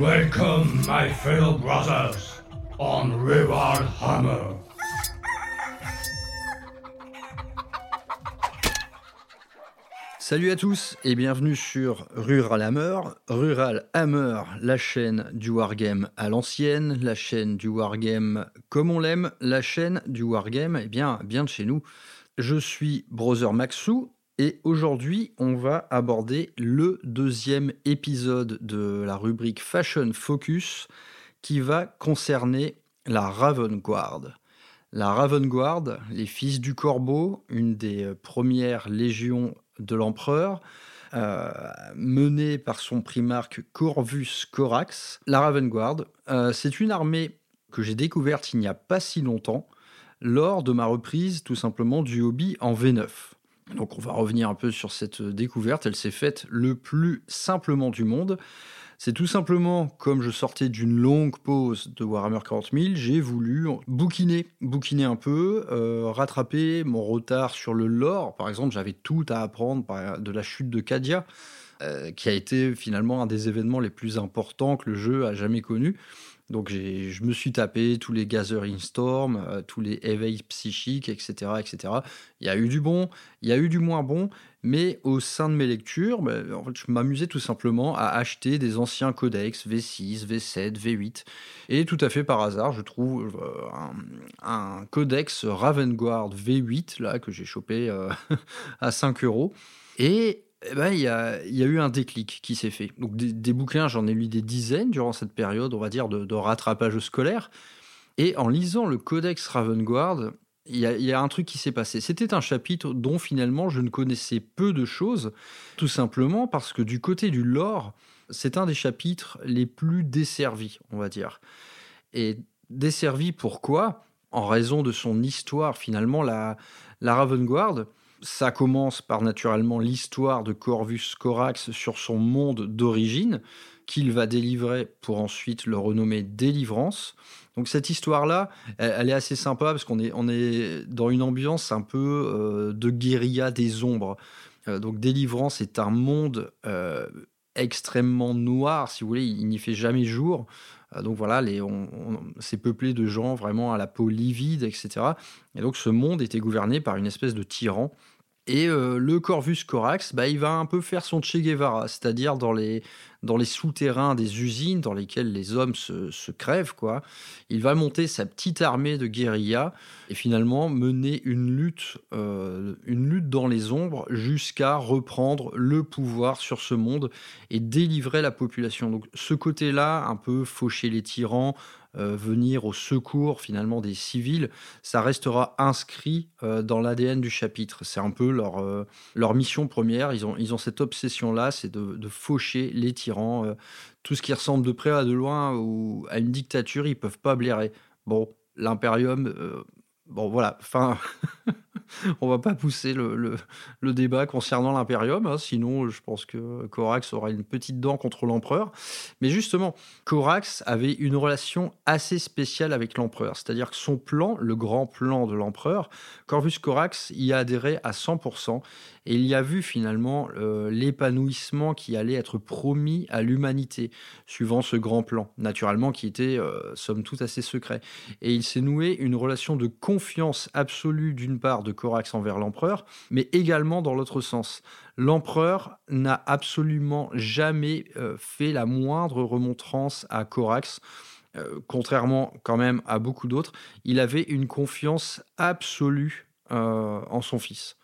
Welcome, my fellow brothers, on Rival Hammer. Salut à tous et bienvenue sur Rural Hammer. Rural Hammer, la chaîne du wargame à l'ancienne, la chaîne du wargame comme on l'aime, la chaîne du wargame eh bien, bien de chez nous. Je suis Brother Maxou et aujourd'hui on va aborder le deuxième épisode de la rubrique Fashion Focus qui va concerner la Raven Guard. La Raven Guard, les fils du corbeau, une des premières légions de l'empereur, euh, menée par son primarque Corvus Corax. La Raven Guard, euh, c'est une armée que j'ai découverte il n'y a pas si longtemps, lors de ma reprise tout simplement du hobby en V9. Donc on va revenir un peu sur cette découverte, elle s'est faite le plus simplement du monde. C'est tout simplement comme je sortais d'une longue pause de Warhammer 40 000, j'ai voulu bouquiner, bouquiner un peu, euh, rattraper mon retard sur le lore. Par exemple, j'avais tout à apprendre de la chute de Cadia, euh, qui a été finalement un des événements les plus importants que le jeu a jamais connu. Donc je me suis tapé tous les Gathering Storm, euh, tous les éveils psychiques, etc., etc. Il y a eu du bon, il y a eu du moins bon, mais au sein de mes lectures, ben, je m'amusais tout simplement à acheter des anciens codex V6, V7, V8. Et tout à fait par hasard, je trouve euh, un, codex Ravenguard V8 là que j'ai chopé euh, à 5 euros. Et eh ben, il y, a, eu un déclic qui s'est fait. Donc des, bouquins, j'en ai lu des dizaines durant cette période, on va dire, de, rattrapage scolaire. Et en lisant le Codex Ravengard, il y, y, a un truc qui s'est passé. C'était un chapitre dont finalement je ne connaissais peu de choses, tout simplement parce que du côté du lore, c'est un des chapitres les plus desservis, on va dire. Et desservi pourquoi? En raison de son histoire, finalement, la, la Ravengard, ça commence par naturellement l'histoire de Corvus Corax sur son monde d'origine, qu'il va délivrer pour ensuite le renommer Délivrance. Donc cette histoire-là, elle, est assez sympa parce qu'on est, on est dans une ambiance un peu euh, de guérilla des ombres. Euh, donc Délivrance est un monde euh, extrêmement noir, si vous voulez, il n'y fait jamais jour. donc voilà, c'est peuplé de gens vraiment à la peau livide, etc. Et donc ce monde était gouverné par une espèce de tyran et euh, le Corvus Corax, bah, il va un peu faire son Che Guevara, c'est-à-dire dans les, dans les souterrains des usines dans lesquelles les hommes se, crèvent. quoi. Il va monter sa petite armée de guérilla et finalement mener une lutte, euh, une lutte dans les ombres jusqu'à reprendre le pouvoir sur ce monde et délivrer la population. Donc ce côté-là, un peu faucher les tyrans, euh, venir au secours finalement des civils, ça restera inscrit euh, dans l'ADN du chapitre. C'est un peu leur, euh, leur mission première. Ils ont, ils ont cette obsession-là, c'est de, faucher les tyrans. tout ce qui ressemble de près à de loin ou à une dictature, ils peuvent pas blairer. Bon, l'impérium, bon voilà, enfin, on va pas pousser le, débat concernant l'impérium, hein, sinon je pense que Corax aura une petite dent contre l'empereur. Mais justement, Corax avait une relation assez spéciale avec l'empereur, c'est-à-dire que son plan, le grand plan de l'empereur, Corvus Corax y a adhéré à 100%, et il y a vu finalement euh, l'épanouissement qui allait être promis à l'humanité, suivant ce grand plan, naturellement qui était, euh, somme toute, assez secret. Et il s'est noué une relation de confiance absolue d'une part de Corax envers l'empereur, mais également dans l'autre sens. L'empereur n'a absolument jamais euh, fait la moindre remontrance à Corax. contrairement quand même à beaucoup d'autres, il avait une confiance absolue en son fils.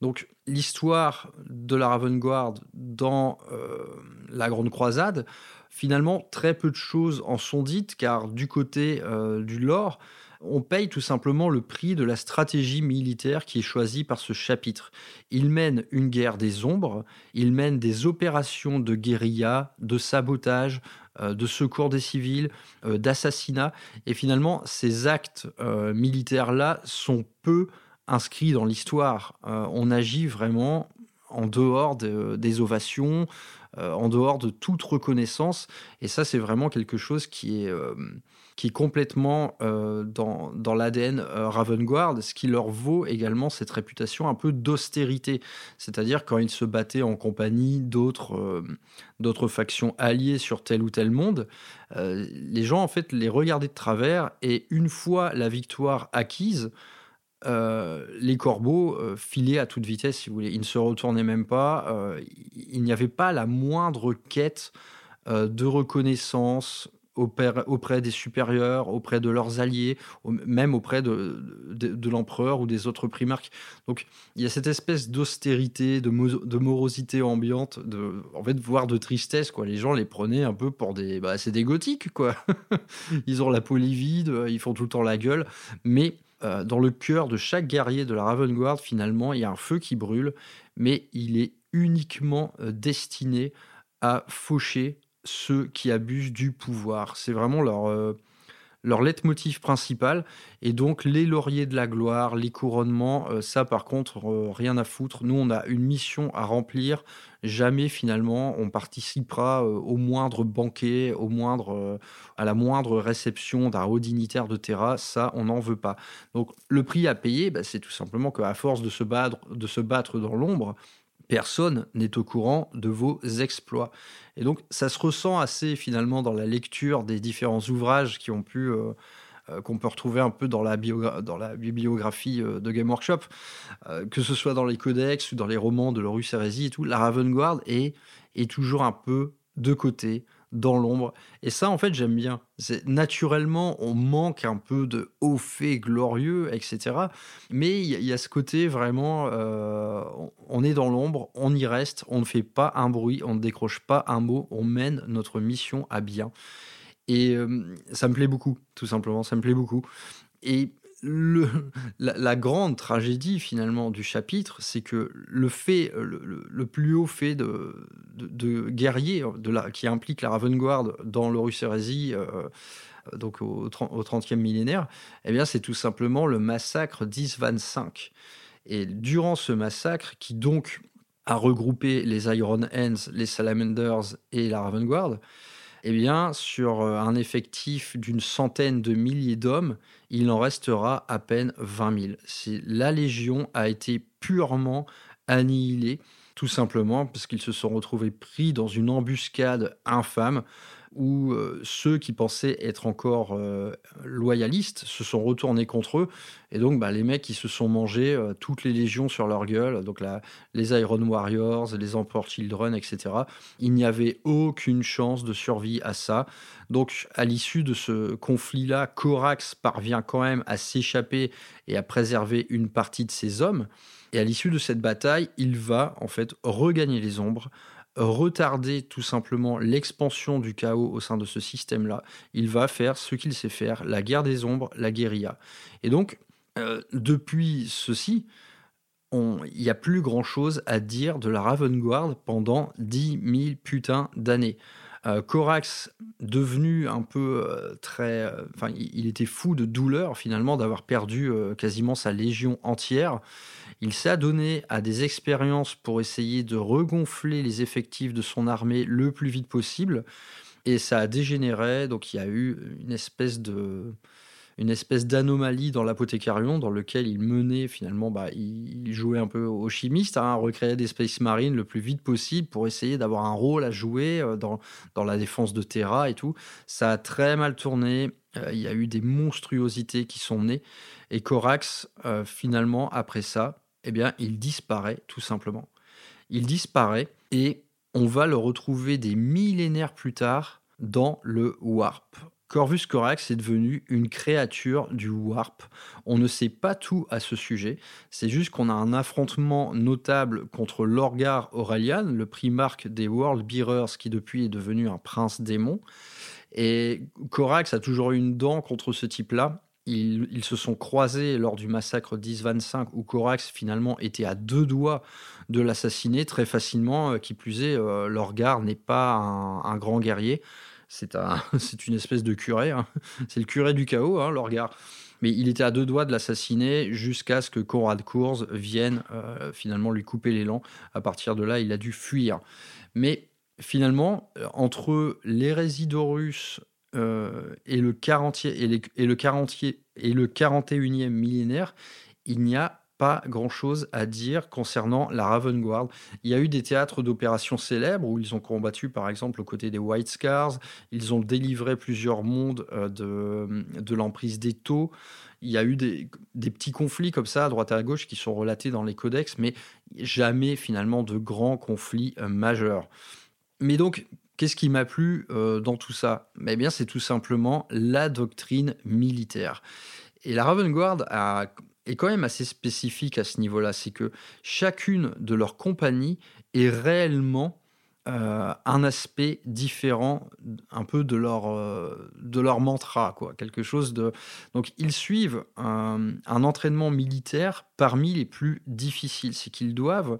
Donc l'histoire de la Ravengard dans euh, la Grande Croisade, finalement très peu de choses en sont dites car du côté euh, du lore, on paye tout simplement le prix de la stratégie militaire qui est choisie par ce chapitre. Il mène une guerre des ombres, il mène des opérations de guérilla, de sabotage, euh, de secours des civils, d'assassinat, et finalement ces actes militaires-là sont peu inscrit dans l'histoire. Euh, on agit vraiment en dehors des ovations, en dehors de toute reconnaissance. Et ça, c'est vraiment quelque chose qui est, qui est complètement dans, dans l'ADN Ravengard, ce qui leur vaut également cette réputation un peu d'austérité. C'est-à-dire quand ils se battaient en compagnie d'autres d'autres factions alliées sur tel ou tel monde, les gens en fait les regardaient de travers et une fois la victoire acquise, euh, les corbeaux euh, filaient à toute vitesse, si vous voulez. Ils ne se retournaient même pas. Euh, il n'y avait pas la moindre quête de reconnaissance auprès, des supérieurs, auprès de leurs alliés, même auprès de, l'empereur ou des autres primarques. Donc il y a cette espèce d'austérité, de, de, morosité ambiante, de, en fait, voire de tristesse. Quoi. Les gens les prenaient un peu pour des... Bah, c'est des gothiques, quoi. ils ont la peau livide, ils font tout le temps la gueule. Mais euh, dans le cœur de chaque guerrier de la Ravenguard, finalement, il y a un feu qui brûle, mais il est uniquement euh, destiné à faucher ceux qui abusent du pouvoir. C'est vraiment leur, euh, leitmotiv principal. Et donc, les lauriers de la gloire, les couronnements, euh, ça, par contre, euh, rien à foutre. Nous, on a une mission à remplir. Jamais, finalement, on participera euh, au moindre banquet, au moindre, à la moindre réception d'un haut dignitaire de Terra. Ça, on n'en veut pas. Donc, le prix à payer, bah, c'est tout simplement qu'à force de se battre, de se battre dans l'ombre, personne n'est au courant de vos exploits. Et donc ça se ressent assez finalement dans la lecture des différents ouvrages qui ont pu euh, euh, qu'on peut retrouver un peu dans la, bibliographie euh, de Game Workshop, que ce soit dans les codex ou dans les romans de Lorus Heresy et tout, la Ravenguard est, est toujours un peu de côté, dans l'ombre. Et ça, en fait, j'aime bien. C'est naturellement, on manque un peu de hauts faits glorieux, etc. Mais il y, a ce côté vraiment, euh, on est dans l'ombre, on y reste, on ne fait pas un bruit, on ne décroche pas un mot, on mène notre mission à bien. Et euh, ça me plaît beaucoup, tout simplement, ça me plaît beaucoup. Et la, grande tragédie finalement du chapitre, c'est que le fait, le, plus haut fait de, guerrier qui implique la Ravengard dans l'Horus Heresy, euh, donc au, au 30e millénaire, eh bien c'est tout simplement le massacre d'Isvan-5. Et durant ce massacre, qui donc a regroupé les Iron Hands, les Salamanders et la Ravengard, eh bien, sur euh, un effectif d'une centaine de milliers d'hommes, il en restera à peine 20 000. La Légion a été purement annihilée, tout simplement parce qu'ils se sont retrouvés pris dans une embuscade infâme où euh, ceux qui pensaient être encore euh, loyalistes se sont retournés contre eux. Et donc, bah, les mecs qui se sont mangés euh, toutes les légions sur leur gueule, donc les Iron Warriors, les Emperor Children, etc. Il n'y avait aucune chance de survie à ça. Donc, à l'issue de ce conflit-là, Corax parvient quand même à s'échapper et à préserver une partie de ses hommes. Et à l'issue de cette bataille, il va en fait regagner les ombres, retarder tout simplement l'expansion du chaos au sein de ce système-là. Il va faire ce qu'il sait faire, la guerre des ombres, la guérilla. Et donc, euh, depuis ceci, il n'y a plus grand-chose à dire de la Ravenguard pendant 10 000 putains d'années. Euh, Corax, devenu un peu euh, très... Enfin, il était fou de douleur finalement d'avoir perdu quasiment sa légion entière. Il s'est adonné à des expériences pour essayer de regonfler les effectifs de son armée le plus vite possible. Et ça a dégénéré, donc il y a eu une espèce de une espèce d'anomalie dans l'apothécarion dans lequel il menait finalement, bah, il, jouait un peu au chimiste, hein, recréer des Space Marines le plus vite possible pour essayer d'avoir un rôle à jouer euh, dans, dans la défense de Terra et tout. Ça a très mal tourné, euh, il y a eu des monstruosités qui sont nées, et Corax, euh, finalement, après ça, eh bien, il disparaît tout simplement. Il disparaît et on va le retrouver des millénaires plus tard dans le Warp. Corvus Corax est devenu une créature du Warp. On ne sait pas tout à ce sujet. C'est juste qu'on a un affrontement notable contre Lorgar Aurelian, le primarque des World Bearers, qui depuis est devenu un prince démon. Et Corax a toujours eu une dent contre ce type-là. Ils, se sont croisés lors du massacre d'Is-25 où Corax finalement était à deux doigts de l'assassiner très facilement. Euh, qui plus est, euh, Lorgar n'est pas un, grand guerrier. C'est un, une espèce de curé. Hein. C'est le curé du chaos, hein, Lorgar. Mais il était à deux doigts de l'assassiner jusqu'à ce que Conrad Cours vienne euh, finalement lui couper l'élan. À partir de là, il a dû fuir. Mais finalement, entre l'hérésie d'Horus et le 40 et, et le 40 et le 41e millénaire, il n'y a pas grand-chose à dire concernant la Raven Guard. Il y a eu des théâtres d'opérations célèbres où ils ont combattu par exemple aux côtés des White Scars, ils ont délivré plusieurs mondes euh, de, l'emprise des taux. Il y a eu des, des, petits conflits comme ça à droite et à gauche qui sont relatés dans les codex, mais jamais finalement de grands conflits euh, majeurs. Mais donc, qu'est-ce qui m'a plu euh, dans tout ça? Eh bien, c'est tout simplement la doctrine militaire. Et la Raven Guard est quand même assez spécifique à ce niveau-là. C'est que chacune de leurs compagnies est réellement euh, un aspect différent un peu de leur, euh, de leur mantra, quoi. Quelque chose de. Donc, ils suivent un, entraînement militaire parmi les plus difficiles. C'est qu'ils doivent,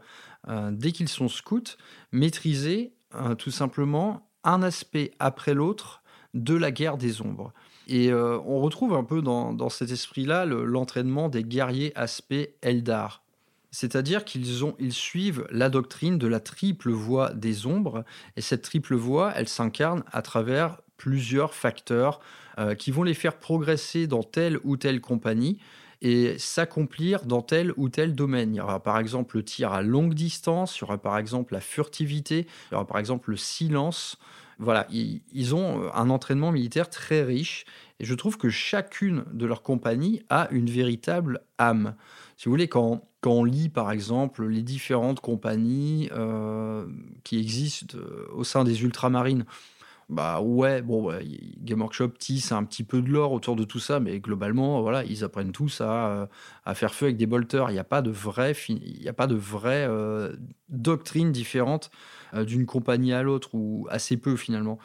dès qu'ils sont scouts, maîtriser tout simplement un aspect après l'autre de la guerre des ombres. Et euh, on retrouve un peu dans, cet esprit-là l'entraînement des guerriers aspect Eldar. C'est-à-dire qu'ils ils suivent la doctrine de la triple voie des ombres, et cette triple voie, elle s'incarne à travers plusieurs facteurs euh, qui vont les faire progresser dans telle ou telle compagnie et s'accomplir dans tel ou tel domaine. Il y aura par exemple le tir à longue distance, il y aura par exemple la furtivité, il y aura par exemple le silence, voilà, ils, ont euh, un entraînement militaire très riche et je trouve que chacune de leurs compagnies a une véritable âme. Si vous voulez, quand, on lit par exemple les différentes compagnies euh, qui existent euh, au sein des ultramarines, bah ouais, bon, Game Workshop tisse un petit peu de l'or autour de tout ça, mais globalement, voilà, ils apprennent tous à, faire feu avec des bolters. Il n'y a pas de vraie, y a pas de vraie doctrine différente euh, d'une compagnie à l'autre, ou assez peu finalement.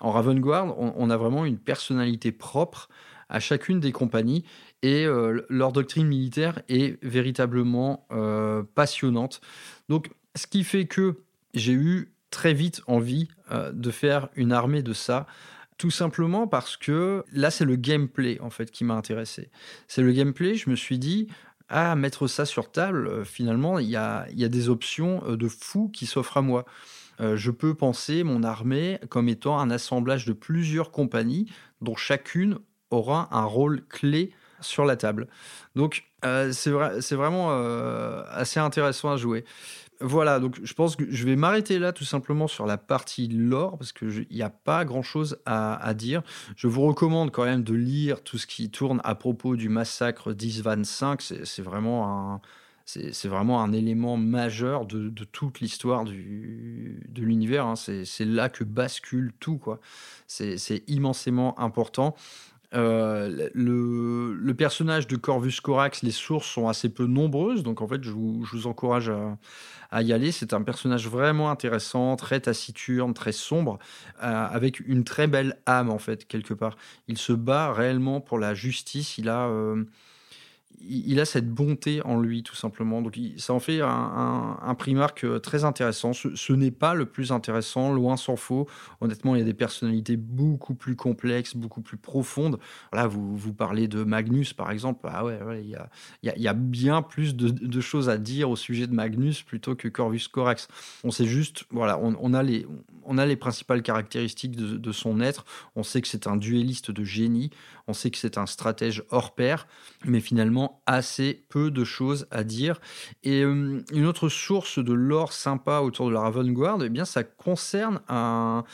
En Ravengard, on, on, a vraiment une personnalité propre à chacune des compagnies et euh, leur doctrine militaire est véritablement euh, passionnante. Donc, ce qui fait que j'ai eu très vite envie de faire une armée de ça. Tout simplement parce que là, c'est le gameplay en fait qui m'a intéressé. C'est le gameplay, je me suis dit, à ah, mettre ça sur table, finalement, il y a, y a, des options de fou qui s'offrent à moi. Euh, je peux penser mon armée comme étant un assemblage de plusieurs compagnies dont chacune aura un rôle clé sur la table. Donc euh, c'est vraiment euh, assez intéressant à jouer. Voilà, donc je pense que je vais m'arrêter là tout simplement sur la partie lore parce qu'il n'y a pas grand chose à, à, dire. Je vous recommande quand même de lire tout ce qui tourne à propos du massacre d'Isvan 5. C'est vraiment un, c'est vraiment un élément majeur de, toute l'histoire de l'univers. Hein. C'est là que bascule tout. C'est immensément important. Euh, le, personnage de Corvus Corax, les sources sont assez peu nombreuses, donc en fait, je vous, encourage à, y aller. C'est un personnage vraiment intéressant, très taciturne, très sombre, euh, avec une très belle âme en fait quelque part. Il se bat réellement pour la justice. Il a euh, il a cette bonté en lui, tout simplement. Donc, ça en fait un, un, Primark euh, très intéressant. Ce, n'est pas le plus intéressant, loin s'en faut. Honnêtement, il y a des personnalités beaucoup plus complexes, beaucoup plus profondes. Là, vous, vous parlez de Magnus, par exemple. Ah ouais, il, y a, bien plus de, choses à dire au sujet de Magnus plutôt que Corvus Corax. On sait juste, voilà, on, a, les, on a les principales caractéristiques de, de son être. On sait que c'est un duelliste de génie. On sait que c'est un stratège hors pair. Mais finalement, assez peu de choses à dire. Et euh, une autre source de lore sympa autour de la Raven Guard, eh bien, ça concerne un,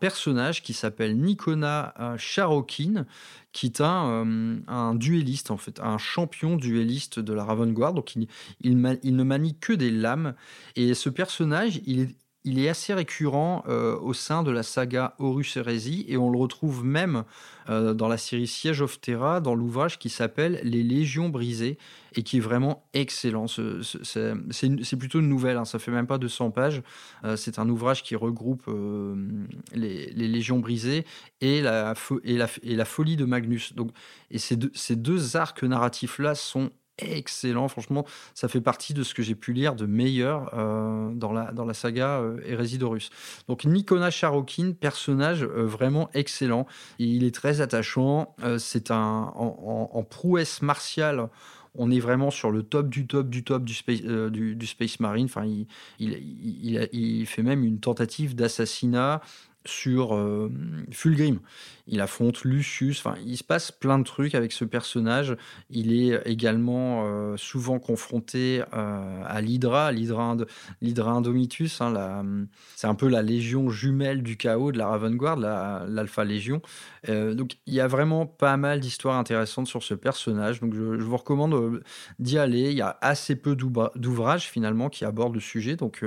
personnage qui s'appelle Nikona Charokin, euh, qui est un, euh, un, duelliste, en fait, un champion duelliste de la Raven Guard. Donc, il, il, ne manie que des lames. Et ce personnage, il est, il est assez récurrent au sein de la saga Horus Heresy et on le retrouve même euh, dans la série Siege of Terra, dans l'ouvrage qui s'appelle Les Légions brisées et qui est vraiment excellent. C'est plutôt une nouvelle, hein, ça fait même pas 200 pages. Euh, c'est un ouvrage qui regroupe euh, les, Légions brisées et la, folie de Magnus. Donc, et ces deux, ces deux arcs narratifs-là sont excellent. Franchement, ça fait partie de ce que j'ai pu lire de meilleur euh, dans, la, dans la saga euh, Hérésidorus. Donc, Nikona Charokin, personnage euh, vraiment excellent. Il est très attachant. c'est un en, prouesse martiale. on est vraiment sur le top du top du top du Space, du, space Marine. Enfin, il, il, il, fait même une tentative d'assassinat sur euh, Fulgrim. Il affronte Lucius. Enfin, il se passe plein de trucs avec ce personnage. Il est également euh, souvent confronté euh, à l'Hydra, l'Hydra, Indomitus. Hein, c'est un peu la légion jumelle du chaos de la Raven Guard, l'Alpha Légion. donc, il y a vraiment pas mal d'histoires intéressantes sur ce personnage. Donc, je, je vous recommande d'y aller. Il y a assez peu d'ouvrages finalement qui abordent le sujet. Donc,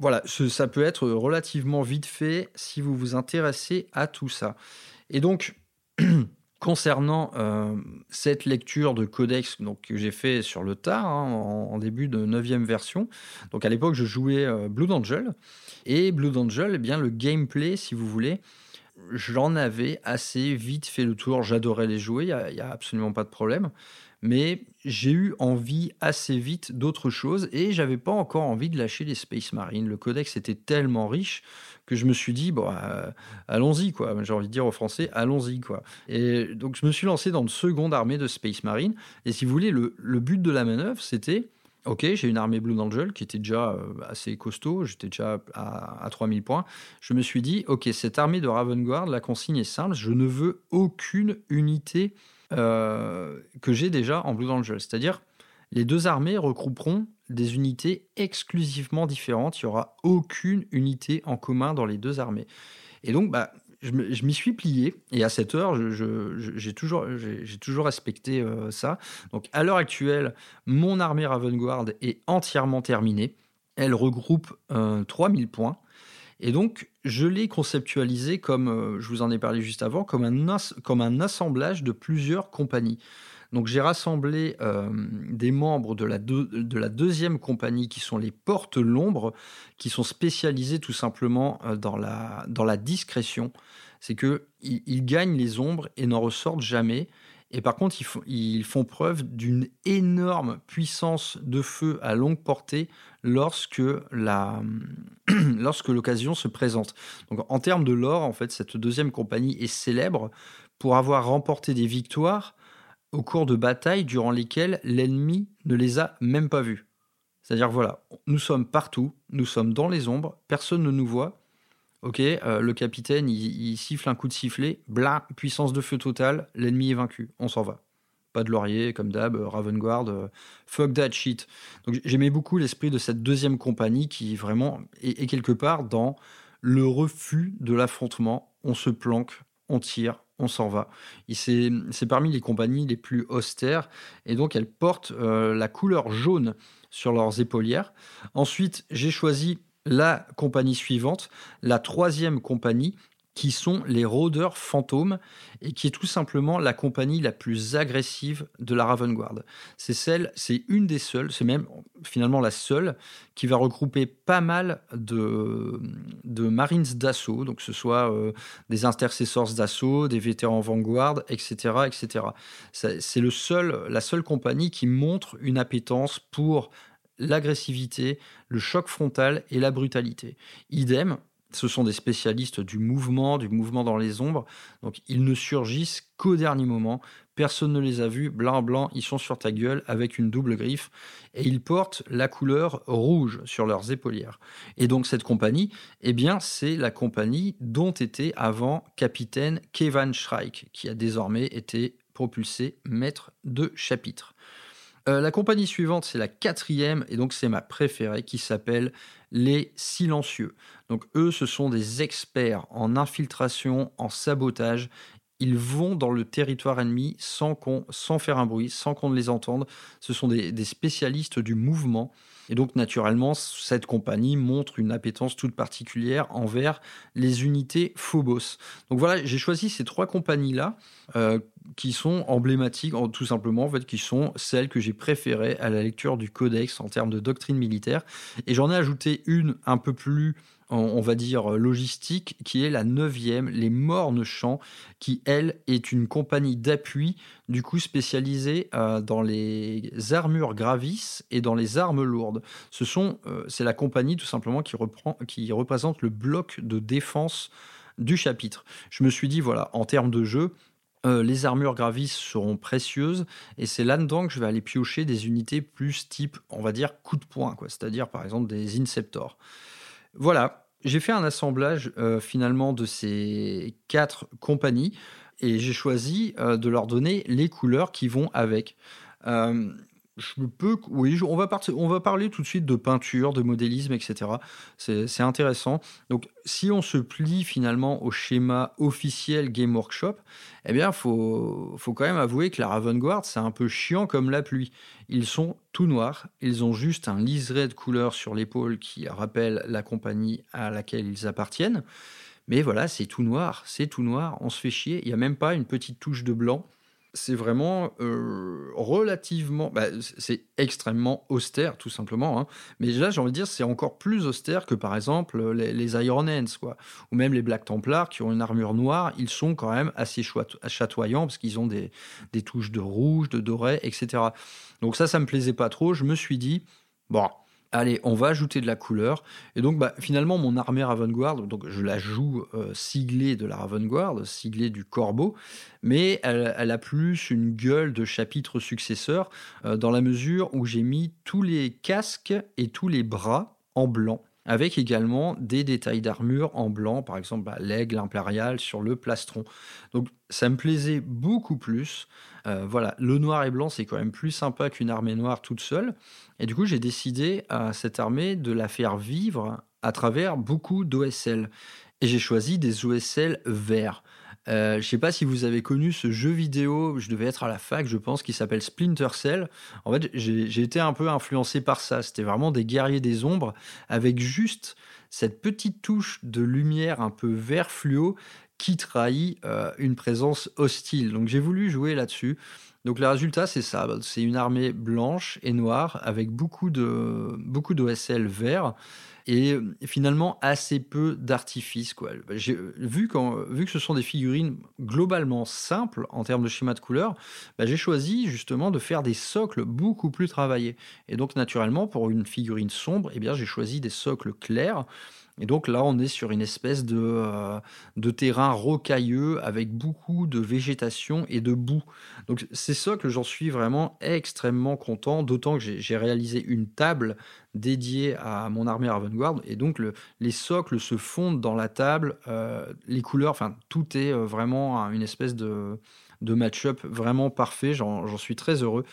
voilà, ça peut être relativement vite fait si vous vous intéressez à tout ça. Et donc, concernant euh, cette lecture de codex donc, que j'ai fait sur le tard, hein, en, début de 9e version, donc à l'époque je jouais euh, Blood Angel, et Blood Angel, eh bien, le gameplay, si vous voulez, j'en avais assez vite fait le tour, j'adorais les jouer, il n'y a, absolument pas de problème. Mais j'ai eu envie assez vite d'autre chose et j'avais pas encore envie de lâcher les Space Marines. Le codex était tellement riche que je me suis dit bon euh, allons-y quoi. J'ai envie de dire aux Français allons-y quoi. Et donc je me suis lancé dans une seconde armée de Space Marine et si vous voulez le, but de la manœuvre c'était Ok, j'ai une armée Blue Angel qui était déjà euh, assez costaud, j'étais déjà à, à, 3000 points. Je me suis dit, ok, cette armée de Raven Guard, la consigne est simple, je ne veux aucune unité euh, que j'ai déjà en Blue Angel. C'est-à-dire, les deux armées regrouperont des unités exclusivement différentes. Il n'y aura aucune unité en commun dans les deux armées. Et donc, bah, je m'y suis plié. Et à cette heure, j'ai toujours, respecté euh, ça. Donc, à l'heure actuelle, mon armée Ravenguard est entièrement terminée. Elle regroupe 3000 euh, points. Et donc, je l'ai conceptualisé comme, euh, je vous en ai parlé juste avant, comme un, comme un assemblage de plusieurs compagnies. Donc j'ai rassemblé euh, des membres de la, de la, deuxième compagnie qui sont les portes l'ombre, qui sont spécialisés tout simplement euh, dans, la, dans la discrétion. C'est qu'ils ils gagnent les ombres et n'en ressortent jamais. Et par contre, ils, font preuve d'une énorme puissance de feu à longue portée lorsque l'occasion se présente. Donc, en termes de lore, en fait, cette deuxième compagnie est célèbre pour avoir remporté des victoires au cours de batailles durant lesquelles l'ennemi ne les a même pas vues. C'est-à-dire, voilà, nous sommes partout, nous sommes dans les ombres, personne ne nous voit, Ok, euh, le capitaine, il, siffle un coup de sifflet, bla, puissance de feu totale, l'ennemi est vaincu, on s'en va. Pas de laurier, comme d'hab, euh, Ravenguard, euh, fuck that shit. Donc j'aimais beaucoup l'esprit de cette deuxième compagnie qui vraiment est, quelque part dans le refus de l'affrontement. On se planque, on tire, on s'en va. C'est parmi les compagnies les plus austères et donc elles portent la couleur jaune sur leurs épaulières. Ensuite, j'ai choisi la compagnie suivante, la troisième compagnie, qui sont les rôdeurs fantômes et qui est tout simplement la compagnie la plus agressive de la Raven Guard. C'est celle, c'est une des seules, c'est même finalement la seule qui va regrouper pas mal de, Marines d'assaut, donc ce soit euh, des intercessors d'assaut, des vétérans Vanguard, etc., etc. C'est le seul, la seule compagnie qui montre une appétence pour l'agressivité, le choc frontal et la brutalité. Idem, ce sont des spécialistes du mouvement, du mouvement dans les ombres, donc ils ne surgissent qu'au dernier moment, personne ne les a vus, blanc blanc, ils sont sur ta gueule avec une double griffe, et ils portent la couleur rouge sur leurs épaulières. Et donc cette compagnie, eh bien c'est la compagnie dont était avant capitaine Kevin Schreik, qui a désormais été propulsé maître de chapitre. Euh, la compagnie suivante, c'est la quatrième, et donc c'est ma préférée, qui s'appelle les silencieux. Donc eux, ce sont des experts en infiltration, en sabotage. Ils vont dans le territoire ennemi sans, sans faire un bruit, sans qu'on ne les entende. Ce sont des spécialistes du mouvement. Et donc, naturellement, cette compagnie montre une appétence toute particulière envers les unités Phobos. Donc voilà, j'ai choisi ces trois compagnies-là euh, qui sont emblématiques, tout simplement, en fait, qui sont celles que j'ai préférées à la lecture du codex en termes de doctrine militaire. Et j'en ai ajouté une un peu plus on va dire, logistique, qui est la neuvième, les Mornes Champs, qui, elle, est une compagnie d'appui, du coup spécialisée euh, dans les armures gravis et dans les armes lourdes. Ce sont, euh, c'est la compagnie, tout simplement, qui, reprend, qui représente le bloc de défense du chapitre. Je me suis dit, voilà, en termes de jeu, euh, les armures gravis seront précieuses et c'est là-dedans que je vais aller piocher des unités plus type, on va dire, coup de poing, quoi. c'est-à-dire par exemple des Inceptors. Voilà, j'ai fait un assemblage euh, finalement de ces quatre compagnies et j'ai choisi euh, de leur donner les couleurs qui vont avec je peux, oui, on va, parler tout de suite de peinture, de modélisme, etc. C'est intéressant. Donc, si on se plie finalement au schéma officiel Game Workshop, eh bien, faut, faut quand même avouer que la Raven Guard, c'est un peu chiant comme la pluie. Ils sont tout noirs, ils ont juste un liseré de couleur sur l'épaule qui rappelle la compagnie à laquelle ils appartiennent. Mais voilà, c'est tout noir, c'est tout noir, on se fait chier. Il n'y a même pas une petite touche de blanc c'est vraiment euh, relativement. Bah, c'est extrêmement austère, tout simplement. Hein. Mais là, j'ai envie de dire, c'est encore plus austère que par exemple les, les Iron Hands, quoi. Ou même les Black Templars qui ont une armure noire. Ils sont quand même assez chatoyants parce qu'ils ont des, des touches de rouge, de doré, etc. Donc ça, ça me plaisait pas trop. Je me suis dit, bon allez, on va ajouter de la couleur. Et donc, bah, finalement, mon armée Ravenguard, donc je la joue euh, siglée de la Ravenguard, siglée du corbeau, mais elle, a plus une gueule de chapitre successeur, euh, dans la mesure où j'ai mis tous les casques et tous les bras en blanc avec également des détails d'armure en blanc, par exemple bah, l'aigle impérial sur le plastron. Donc ça me plaisait beaucoup plus. Euh, voilà, le noir et blanc, c'est quand même plus sympa qu'une armée noire toute seule. Et du coup, j'ai décidé à cette armée de la faire vivre à travers beaucoup d'OSL. Et j'ai choisi des OSL verts. Euh, je ne sais pas si vous avez connu ce jeu vidéo, je devais être à la fac, je pense, qui s'appelle Splinter Cell. En fait, j'ai été un peu influencé par ça. C'était vraiment des guerriers des ombres avec juste cette petite touche de lumière un peu vert fluo qui trahit euh, une présence hostile. Donc j'ai voulu jouer là-dessus. Donc le résultat, c'est ça. C'est une armée blanche et noire avec beaucoup de beaucoup d'OSL vert et finalement assez peu d'artifice. Vu, vu que ce sont des figurines globalement simples en termes de schéma de couleur, bah, j'ai choisi justement de faire des socles beaucoup plus travaillés. Et donc naturellement, pour une figurine sombre, eh j'ai choisi des socles clairs et donc là, on est sur une espèce de, euh, de terrain rocailleux avec beaucoup de végétation et de boue. Donc c'est ça que j'en suis vraiment extrêmement content, d'autant que j'ai réalisé une table dédiée à mon armée Ravengard, et donc le, les socles se fondent dans la table, euh, les couleurs, enfin tout est euh, vraiment une espèce de de match-up vraiment parfait. J'en suis très heureux.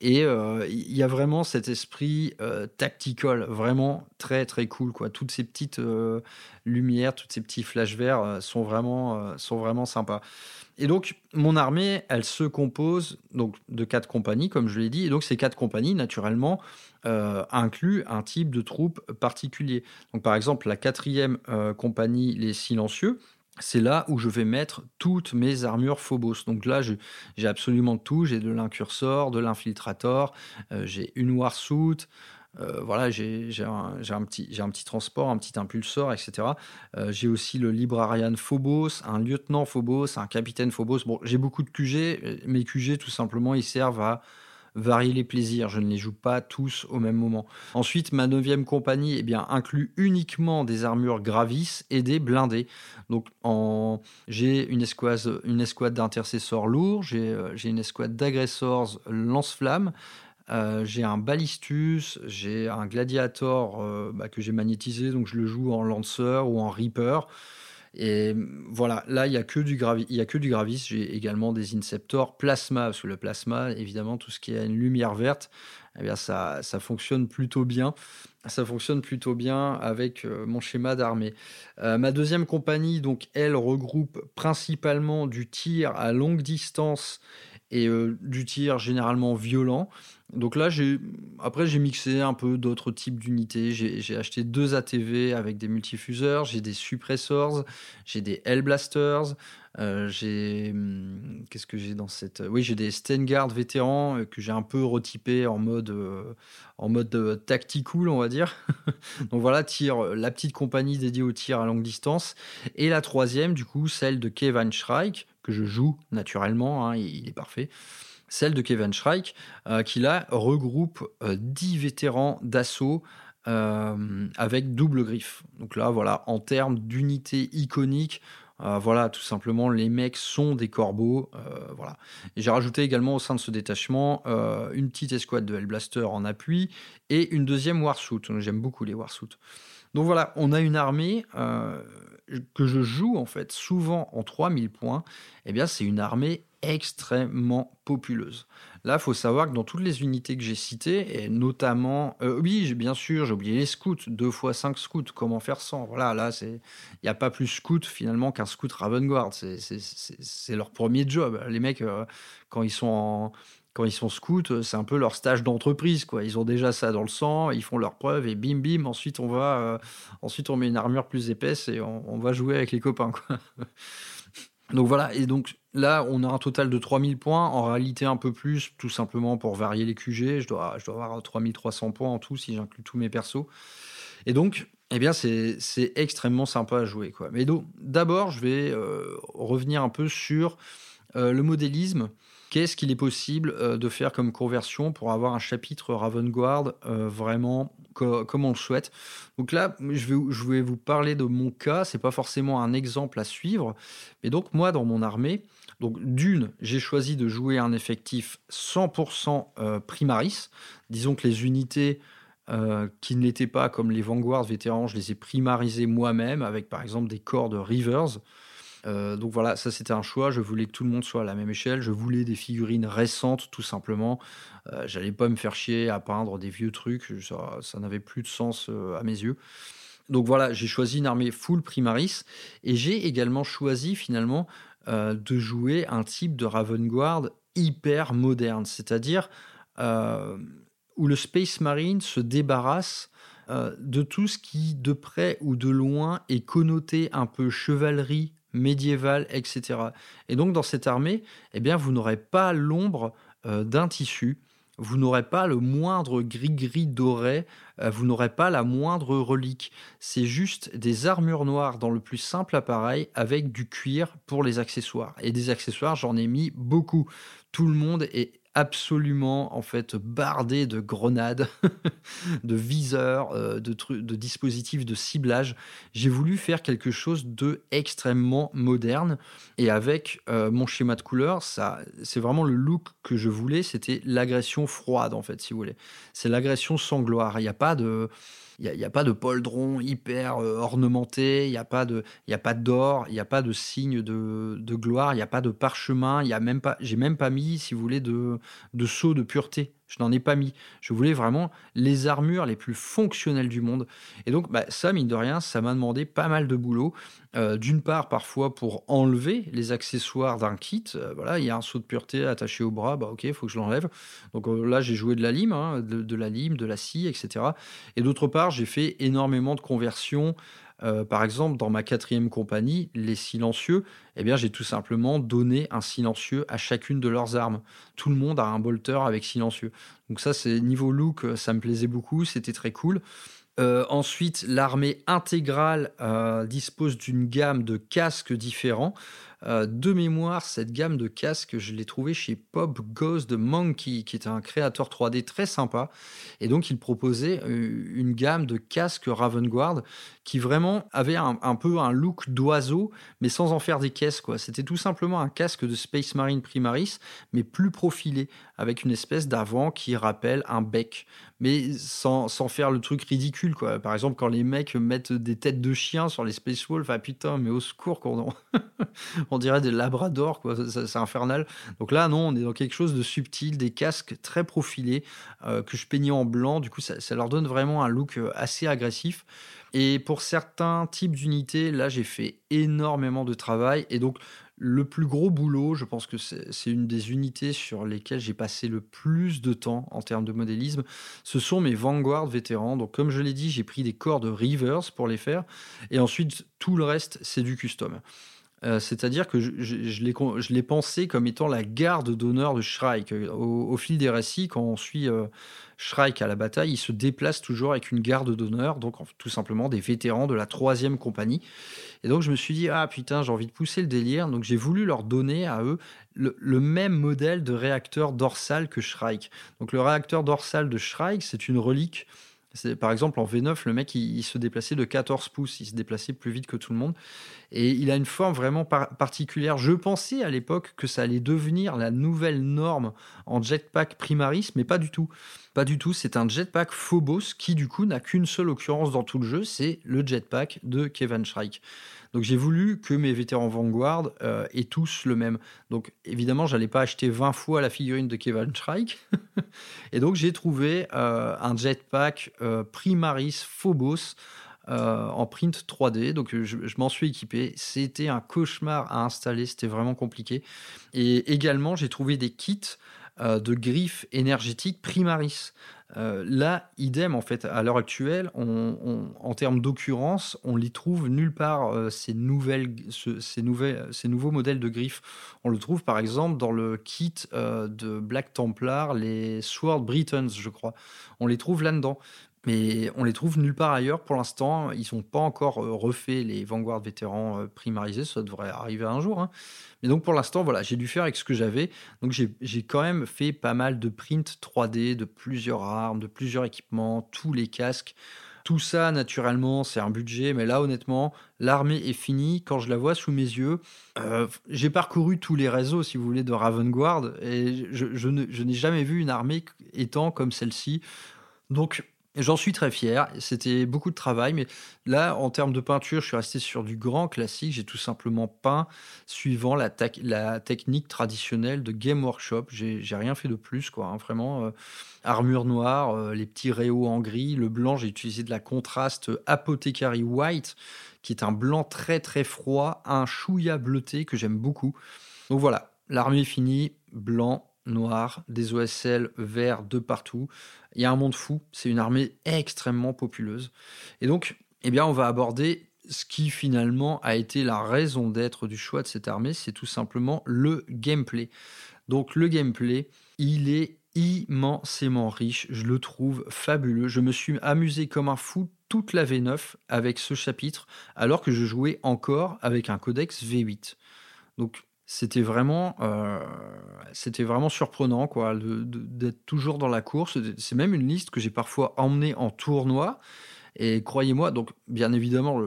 Et euh, il y a vraiment cet esprit euh, tactical, vraiment très très cool. Toutes ces petites euh, lumières, tous ces petits flashs verts sont, vraiment, sont vraiment sympas. Et donc, mon armée, elle se compose donc, de quatre compagnies, comme je l'ai dit. Et donc, ces quatre compagnies, naturellement, incluent un type de troupe particulier. Donc, par exemple, la quatrième compagnie, les silencieux, c'est là où je vais mettre toutes mes armures Phobos. Donc là, j'ai absolument tout. J'ai de l'incursor, de l'infiltrator, euh, j'ai une warsuit, euh, voilà, j'ai un, petit, transport, un petit impulsor, etc. Euh, j'ai aussi le librarian Phobos, un lieutenant Phobos, un capitaine Phobos. Bon, j'ai beaucoup de QG. Mes QG, tout simplement, ils servent à varier les plaisirs. Je ne les joue pas tous au même moment. Ensuite, ma neuvième compagnie eh bien, inclut uniquement des armures gravis et des blindés. Donc, j'ai une escouade, une escouade d'intercesseurs lourds, j'ai euh, une escouade d'agressors lance-flammes. Euh, j'ai un balistus, j'ai un gladiator euh, bah, que j'ai magnétisé, donc je le joue en lanceur ou en reaper. Et voilà, là, il n'y a, que du il y a que du gravis. J'ai également des inceptors plasma, parce que le plasma, évidemment, tout ce qui a une lumière verte, eh bien, ça, ça fonctionne plutôt bien. Ça fonctionne plutôt bien avec euh, mon schéma d'armée. Euh, ma deuxième compagnie, donc, elle regroupe principalement du tir à longue distance et euh, du tir généralement violent. Donc là, j'ai après j'ai mixé un peu d'autres types d'unités. J'ai acheté deux ATV avec des multifuseurs, j'ai des suppressors, j'ai des Hellblasters, euh, j'ai hmm, qu'est-ce que j'ai dans cette Oui, j'ai des Stengard vétérans euh, que j'ai un peu retypé en mode euh, en mode tactical, on va dire. Donc voilà, tir la petite compagnie dédiée au tir à longue distance. Et la troisième du coup celle de Kevin Shrike que je joue naturellement, hein, il, est parfait celle de Kevin Shrike, euh, qui là regroupe 10 euh, vétérans d'assaut euh, avec double griffe. Donc là, voilà, en termes d'unité iconique, voilà, tout simplement, les mecs sont des corbeaux. Voilà. j'ai rajouté également au sein de ce détachement une petite escouade de Hellblaster en appui et une deuxième Warsuit. J'aime beaucoup les Warsuits. Donc voilà, on a une armée que je joue en fait souvent en 3000 points. Eh bien, c'est une armée extrêmement populeuse. Là, faut savoir que dans toutes les unités que j'ai citées, et notamment, euh, oui, bien sûr, j'ai oublié les scouts, deux fois cinq scouts, comment faire sans Voilà, là, il n'y a pas plus scout finalement qu'un scout Ravenguard. C'est leur premier job. Les mecs, euh, quand ils sont quand ils sont scouts, c'est un peu leur stage d'entreprise, quoi. Ils ont déjà ça dans le sang, ils font leurs preuves et bim bim. Ensuite, on va, euh, ensuite on met une armure plus épaisse et on, va jouer avec les copains, quoi. Donc voilà, et donc là, on a un total de 3000 points, en réalité un peu plus, tout simplement pour varier les QG. Je dois, je dois avoir 3300 points en tout si j'inclus tous mes persos. Et donc, eh bien, c'est extrêmement sympa à jouer. Quoi. Mais d'abord, je vais euh, revenir un peu sur euh, le modélisme Qu'est-ce qu'il est possible euh, de faire comme conversion pour avoir un chapitre Ravenguard euh, vraiment comme on le souhaite? Donc là, je vais, je vais vous parler de mon cas. C'est pas forcément un exemple à suivre, mais donc moi, dans mon armée, donc d'une, j'ai choisi de jouer un effectif 100% euh, primaris. Disons que les unités qui ne l'étaient pas, comme les Vanguard vétérans, je les ai primarisés moi-même avec par exemple des corps de Rivers. Euh, donc voilà, ça c'était un choix. Je voulais que tout le monde soit à la même échelle. Je voulais des figurines récentes, tout simplement. Euh, J'allais pas me faire chier à peindre des vieux trucs. Ça, n'avait plus de sens euh, à mes yeux. Donc voilà, j'ai choisi une armée full primaris et j'ai également choisi finalement de jouer un type de Ravenguard hyper moderne, c'est-à-dire où le Space Marine se débarrasse de tout ce qui, de près ou de loin, est connoté un peu chevalerie médiévale, etc. Et donc dans cette armée, eh bien, vous n'aurez pas l'ombre euh, d'un tissu, vous n'aurez pas le moindre gris-gris doré, euh, vous n'aurez pas la moindre relique. C'est juste des armures noires dans le plus simple appareil avec du cuir pour les accessoires. Et des accessoires, j'en ai mis beaucoup. Tout le monde est absolument en fait bardé de grenades, de viseurs, euh, de, de dispositifs de ciblage. J'ai voulu faire quelque chose de extrêmement moderne et avec euh, mon schéma de couleur, ça, c'est vraiment le look que je voulais. C'était l'agression froide en fait, si vous voulez. C'est l'agression sans gloire. Il n'y a pas de il n'y a, pas de poldron hyper euh, ornementé, il n'y a pas d'or, il n'y a pas de signe de, de gloire, il n'y a pas de parchemin, il y a même pas, j'ai même pas mis, si vous voulez, de, de sceau de pureté. Je n'en ai pas mis. Je voulais vraiment les armures les plus fonctionnelles du monde. Et donc, bah, ça, mine de rien, ça m'a demandé pas mal de boulot. Euh, d'une part, parfois pour enlever les accessoires d'un kit. Euh, voilà, il y a un saut de pureté attaché au bras, bah ok, il faut que je l'enlève. Donc euh, là, j'ai joué de la lime, hein, de, de, la lime, de la scie, etc. Et d'autre part, j'ai fait énormément de conversions euh, par exemple, dans ma quatrième compagnie, les silencieux, eh bien, j'ai tout simplement donné un silencieux à chacune de leurs armes. Tout le monde a un bolter avec silencieux. Donc ça, c'est niveau look, ça me plaisait beaucoup, c'était très cool. Euh, ensuite, l'armée intégrale euh, dispose d'une gamme de casques différents. Euh, de mémoire, cette gamme de casques, je l'ai trouvée chez Pop Ghost de Monkey, qui est un créateur 3D très sympa. Et donc, il proposait une gamme de casques Ravenguard qui vraiment avait un, peu un look d'oiseau, mais sans en faire des caisses. C'était tout simplement un casque de Space Marine Primaris, mais plus profilé, avec une espèce d'avant qui rappelle un bec mais sans, sans, faire le truc ridicule, quoi. Par exemple, quand les mecs mettent des têtes de chiens sur les Space Wolves, ah putain, mais au secours, on, on dirait des labradors. C'est infernal. Donc là, non, on est dans quelque chose de subtil, des casques très profilés euh, que je peignais en blanc. Du coup, ça, ça leur donne vraiment un look euh, assez agressif. Et pour certains types d'unités, là, j'ai fait énormément de travail. Et donc, le plus gros boulot, je pense que c'est une des unités sur lesquelles j'ai passé le plus de temps en termes de modélisme. Ce sont mes Vanguard vétérans. Donc, comme je l'ai dit, j'ai pris des corps de Rivers pour les faire. Et ensuite, tout le reste, c'est du custom. Euh, c'est-à-dire que je, l'ai pensé comme étant la garde d'honneur de Shrike. Au, fil des récits, quand on suit euh, Shrike à la bataille, il se déplace toujours avec une garde d'honneur, donc tout simplement des vétérans de la troisième compagnie. Et donc je me suis dit, ah putain, j'ai envie de pousser le délire, donc j'ai voulu leur donner à eux le, le, même modèle de réacteur dorsal que Shrike. Donc le réacteur dorsal de Shrike, c'est une relique par exemple, en V9, le mec, il, se déplaçait de 14 pouces. Il se déplaçait plus vite que tout le monde. Et il a une forme vraiment particulière. Je pensais à l'époque que ça allait devenir la nouvelle norme en jetpack Primaris, mais pas du tout. Pas du tout. C'est un jetpack Phobos qui, du coup, n'a qu'une seule occurrence dans tout le jeu. C'est le jetpack de Kevin Shrike. Donc j'ai voulu que mes vétérans Vanguard euh, aient tous le même. Donc évidemment, j'allais pas acheter 20 fois la figurine de Kevin Shrike. et donc j'ai trouvé euh, un jetpack euh, Primaris Phobos en print 3D. Donc je, m'en suis équipé. C'était un cauchemar à installer, c'était vraiment compliqué. Et également, j'ai trouvé des kits de griffes énergétiques Primaris. Euh, là, idem, en fait, à l'heure actuelle, en termes d'occurrence, on les trouve nulle part, euh, ces, nouvelles, ces, ces nouveaux modèles de griffes. On le trouve, par exemple, dans le kit euh, de Black Templar, les Sword Britons, je crois. On les trouve là-dedans. Mais on les trouve nulle part ailleurs pour l'instant. Ils sont pas encore refaits, les Vanguard vétérans primarisés. Ça devrait arriver un jour. Hein. Et donc pour l'instant, voilà, j'ai dû faire avec ce que j'avais. Donc j'ai quand même fait pas mal de prints 3D de plusieurs armes, de plusieurs équipements, tous les casques. Tout ça, naturellement, c'est un budget, mais là, honnêtement, l'armée est finie. Quand je la vois sous mes yeux, euh, j'ai parcouru tous les réseaux, si vous voulez, de Ravenguard, et je, je n'ai jamais vu une armée étant comme celle-ci. Donc, J'en suis très fier. C'était beaucoup de travail, mais là, en termes de peinture, je suis resté sur du grand classique. J'ai tout simplement peint suivant la, technique traditionnelle de Game Workshop. J'ai rien fait de plus, quoi. Hein. vraiment, euh, armure noire, euh, les petits réaux en gris, le blanc. J'ai utilisé de la contraste Apothecary White, qui est un blanc très très froid, un chouïa bleuté que j'aime beaucoup. Donc voilà, l'armée finie, blanc, noir, des OSL verts de partout. Il y a un monde fou, c'est une armée extrêmement populeuse. Et donc, eh bien, on va aborder ce qui finalement a été la raison d'être du choix de cette armée, c'est tout simplement le gameplay. Donc le gameplay, il est immensément riche, je le trouve fabuleux. Je me suis amusé comme un fou toute la V9 avec ce chapitre, alors que je jouais encore avec un codex V8. Donc c'était vraiment, euh, vraiment surprenant quoi, d'être toujours dans la course. C'est même une liste que j'ai parfois emmenée en tournoi. Et croyez-moi, donc bien évidemment,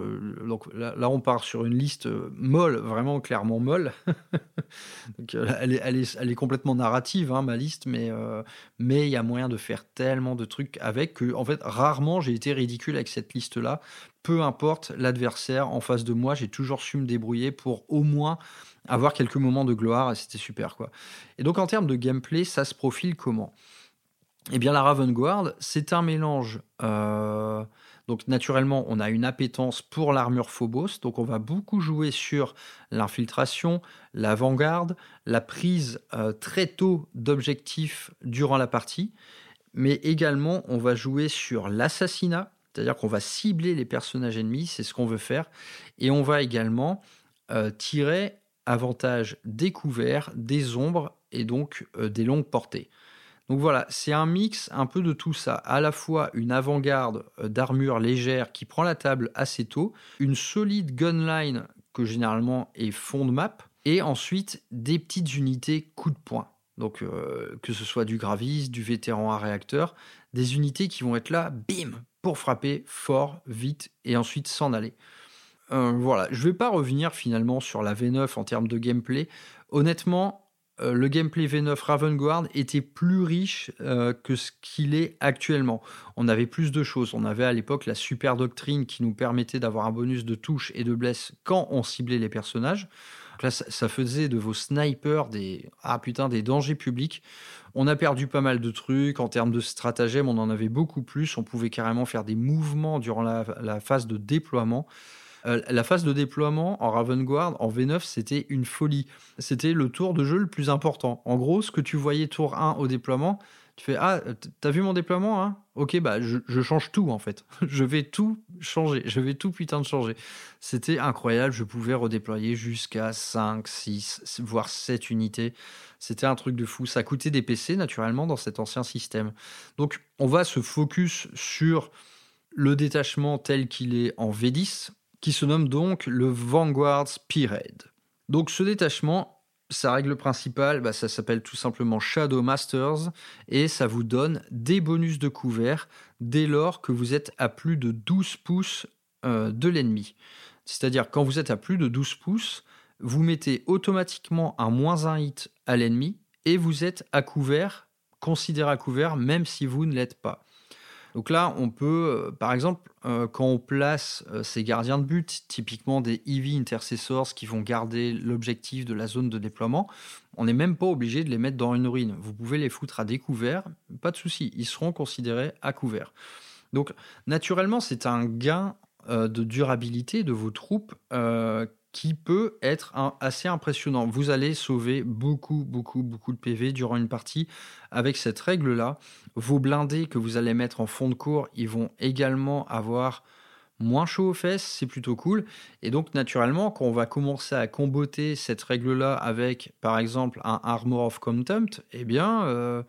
donc là, on part sur une liste euh, molle, vraiment clairement molle. euh, elle, est, elle, est, elle, est, complètement narrative, hein, ma liste, mais mais il y a moyen de faire tellement de trucs avec que, en fait, rarement j'ai été ridicule avec cette liste-là. Peu importe l'adversaire en face de moi, j'ai toujours su me débrouiller pour au moins avoir quelques moments de gloire c'était super quoi. Et donc en termes de gameplay, ça se profile comment? Eh bien la Raven Guard, c'est un mélange. Euh, donc naturellement, on a une appétence pour l'armure Phobos, donc on va beaucoup jouer sur l'infiltration, l'avant-garde, la prise euh, très tôt d'objectifs durant la partie, mais également on va jouer sur l'assassinat, c'est-à-dire qu'on va cibler les personnages ennemis, c'est ce qu'on veut faire, et on va également euh, tirer avantage découvert, des ombres et donc euh, des longues portées. Donc voilà, c'est un mix un peu de tout ça, à la fois une avant-garde euh, d'armure légère qui prend la table assez tôt, une solide gunline que généralement est fond de map, et ensuite des petites unités coup de poing. Donc euh, que ce soit du gravis, du vétéran à réacteur, des unités qui vont être là, bim, pour frapper fort, vite, et ensuite s'en aller. Euh, voilà, je vais pas revenir finalement sur la V9 en termes de gameplay. Honnêtement, euh, le gameplay V9 Ravenguard était plus riche euh, que ce qu'il est actuellement. On avait plus de choses. On avait à l'époque la super doctrine qui nous permettait d'avoir un bonus de touche et de blesse quand on ciblait les personnages. là, ça, faisait de vos snipers des ah putain des dangers publics. On a perdu pas mal de trucs en termes de stratagème. On en avait beaucoup plus. On pouvait carrément faire des mouvements durant la phase de déploiement. Euh, la phase de déploiement en Ravenguard, en V9, c'était une folie. C'était le tour de jeu le plus important. En gros, ce que tu voyais tour 1 au déploiement, tu fais Ah, t'as vu mon déploiement hein? Ok, bah je, change tout en fait. je vais tout changer. Je vais tout putain de changer. C'était incroyable. Je pouvais redéployer jusqu'à 5, 6, voire 7 unités. C'était un truc de fou. Ça coûtait des PC naturellement dans cet ancien système. Donc on va se focus sur le détachement tel qu'il est en V10 qui se nomme donc le Vanguard Spearhead. Donc ce détachement, sa règle principale, bah, ça s'appelle tout simplement Shadow Masters et ça vous donne des bonus de couvert dès lors que vous êtes à plus de 12 pouces euh, de l'ennemi. C'est-à-dire quand vous êtes à plus de 12 pouces, vous mettez automatiquement un moins 1 hit à l'ennemi et vous êtes à couvert, considéré à couvert même si vous ne l'êtes pas. Donc là, on peut, euh, par exemple, euh, quand on place euh, ces gardiens de but, typiquement des EV intercessors qui vont garder l'objectif de la zone de déploiement, on n'est même pas obligé de les mettre dans une urine. Vous pouvez les foutre à découvert, pas de souci, ils seront considérés à couvert. Donc, naturellement, c'est un gain de durabilité de vos troupes qui peut être assez impressionnant. Vous allez sauver beaucoup, beaucoup, beaucoup de PV durant une partie avec cette règle-là. Vos blindés que vous allez mettre en fond de cours, ils vont également avoir moins chaud aux fesses, c'est plutôt cool. Et donc, naturellement, quand on va commencer à comboter cette règle-là avec, par exemple, un Armor of Contempt, eh bien, euh,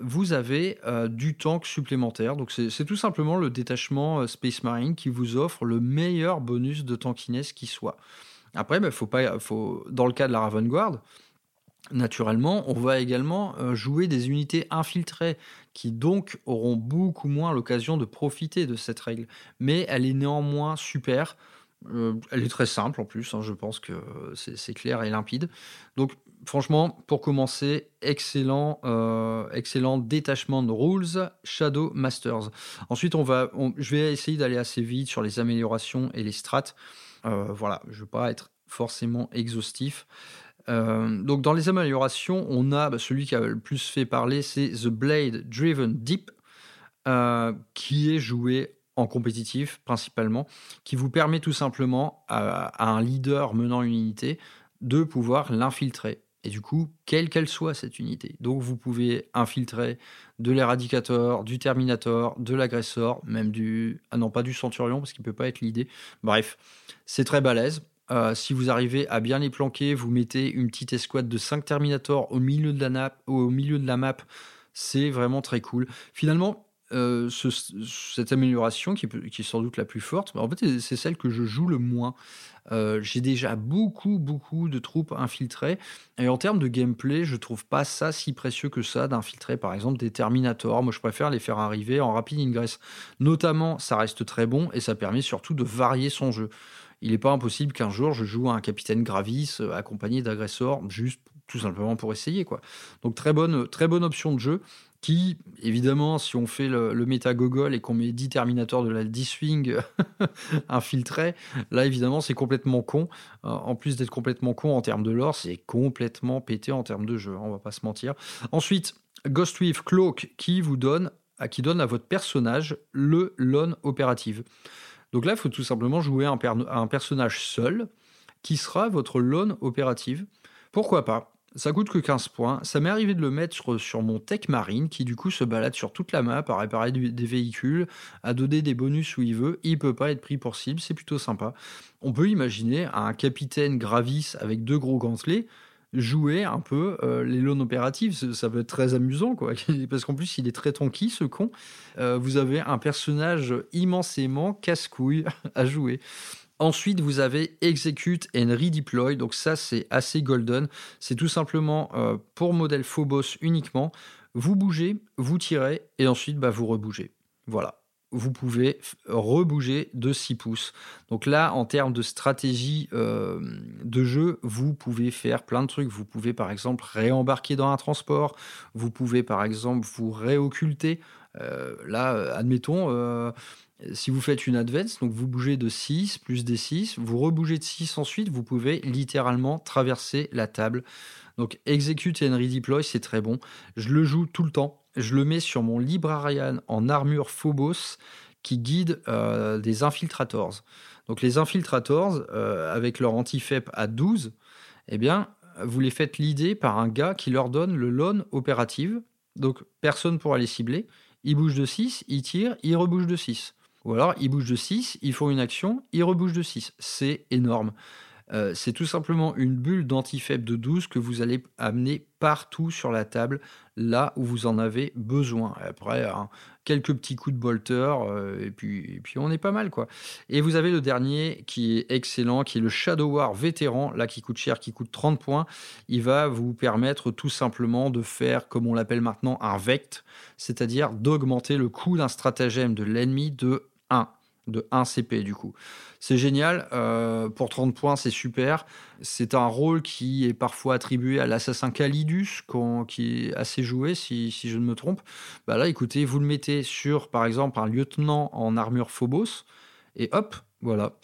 vous avez euh, du tank supplémentaire. Donc c'est tout simplement le détachement euh, Space Marine qui vous offre le meilleur bonus de tankiness qui soit. Après, bah, dans le cas de la Raven Guard, naturellement, on va également euh, jouer des unités infiltrées qui donc auront beaucoup moins l'occasion de profiter de cette règle. Mais elle est néanmoins super. Elle est très simple en plus, hein, je pense que c'est clair et limpide. Donc franchement, pour commencer, excellent, euh, excellent détachement de rules Shadow Masters. Ensuite, on va, je vais essayer d'aller assez vite sur les améliorations et les strats. Euh, voilà, je ne veux pas être forcément exhaustif. Euh, donc, dans les améliorations, on a bah, celui qui a le plus fait parler, c'est The Blade Driven Deep, qui est joué en compétitif principalement, qui vous permet tout simplement à un leader menant une unité de pouvoir l'infiltrer et du coup, quelle qu'elle soit cette unité. Donc vous pouvez infiltrer de l'éradicator, du terminator, de l'agresseur, même du... Ah non, pas du centurion, parce qu'il peut pas être l'idée. Bref, c'est très balèze. Euh, si vous arrivez à bien les planquer, vous mettez une petite escouade de 5 Terminators au milieu de la, au milieu de la map. C'est vraiment très cool. Finalement, euh, cette amélioration, qui, est sans doute la plus forte, en fait, c'est celle que je joue le moins. Euh, j'ai déjà beaucoup, beaucoup de troupes infiltrées. Et en termes de gameplay, je trouve pas ça si précieux que ça d'infiltrer, par exemple, des Terminators. Moi, je préfère les faire arriver en rapide ingress. Notamment, ça reste très bon et ça permet surtout de varier son jeu. Il n'est pas impossible qu'un jour je joue un capitaine Gravis euh, accompagné d'agresseurs, juste tout simplement pour essayer. quoi. Donc très bonne, très bonne option de jeu qui, évidemment, si on fait le, méta gogol et qu'on met 10 Terminators de la 10 swing infiltrés, là, évidemment, c'est complètement con. Euh, en plus d'être complètement con en termes de lore, c'est complètement pété en termes de jeu, on va pas se mentir. Ensuite, Ghostweave Cloak qui vous donne, à, qui donne à votre personnage le lone opérative. Donc là, il faut tout simplement jouer un, un personnage seul qui sera votre lone opérative. Pourquoi pas? Ça coûte que 15 points. Ça m'est arrivé de le mettre sur mon Tech Marine, qui du coup se balade sur toute la map à réparer des véhicules, à donner des bonus où il veut. Il peut pas être pris pour cible, c'est plutôt sympa. On peut imaginer un capitaine Gravis avec deux gros gantelets jouer un peu euh, les loans opératives. Ça peut être très amusant, quoi. Parce qu'en plus, il est très tonky, ce con. Euh, vous avez un personnage immensément casse-couille à jouer. Ensuite, vous avez Execute and Redeploy. Donc ça, c'est assez golden. C'est tout simplement euh, pour modèle Phobos uniquement. Vous bougez, vous tirez et ensuite, bah, vous rebougez. Voilà. Vous pouvez rebouger de 6 pouces. Donc là, en termes de stratégie euh, de jeu, vous pouvez faire plein de trucs. Vous pouvez par exemple réembarquer dans un transport. Vous pouvez par exemple vous réocculter. Euh, là, admettons, si vous faites une advance, donc vous bougez de 6 plus des 6, vous rebougez de 6 ensuite, vous pouvez littéralement traverser la table. Donc execute and redeploy, c'est très bon. Je le joue tout le temps. Je le mets sur mon Librarian en armure Phobos qui guide euh, des infiltrators. Donc les infiltrators, euh, avec leur anti-FEP à 12, eh bien, vous les faites l'idée par un gars qui leur donne le lone opérative. Donc personne pourra les cibler. Ils bougent de 6, ils tirent, ils rebougent de 6. Ou alors, ils bougent de 6, ils font une action, ils rebougent de 6. C'est énorme. Euh, c'est tout simplement une bulle d'antifaible de 12 que vous allez amener partout sur la table, là où vous en avez besoin. Après, hein, quelques petits coups de bolter, euh, et, puis, on est pas mal, quoi. Et vous avez le dernier qui est excellent, qui est le Shadow War vétéran, là qui coûte cher, qui coûte 30 points. Il va vous permettre tout simplement de faire, comme on l'appelle maintenant, un vect, c'est-à-dire d'augmenter le coût d'un stratagème de l'ennemi de 1 de 1 CP du coup. C'est génial, euh, pour 30 points c'est super. C'est un rôle qui est parfois attribué à l'assassin Calidus, qui est assez joué si, je ne me trompe. Bah là écoutez, vous le mettez sur par exemple un lieutenant en armure Phobos, et hop, voilà,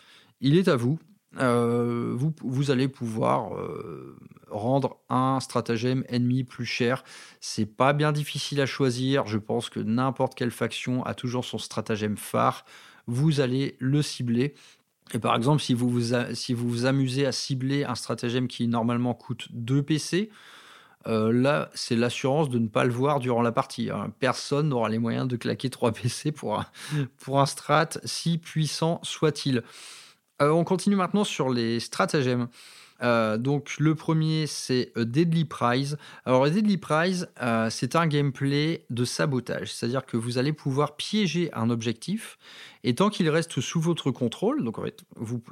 il est à vous. Euh, vous, allez pouvoir euh, rendre un stratagème ennemi plus cher. C'est pas bien difficile à choisir. Je pense que n'importe quelle faction a toujours son stratagème phare vous allez le cibler. Et par exemple, si vous vous, amusez à cibler un stratagème qui normalement coûte 2 PC, euh, là, c'est l'assurance de ne pas le voir durant la partie. Hein. Personne n'aura les moyens de claquer 3 PC pour un strat, si puissant soit-il. Euh, on continue maintenant sur les stratagèmes. Euh, donc le premier c'est Deadly Prize. Alors Deadly Prize euh, c'est un gameplay de sabotage, c'est-à-dire que vous allez pouvoir piéger un objectif et tant qu'il reste sous votre contrôle, donc en fait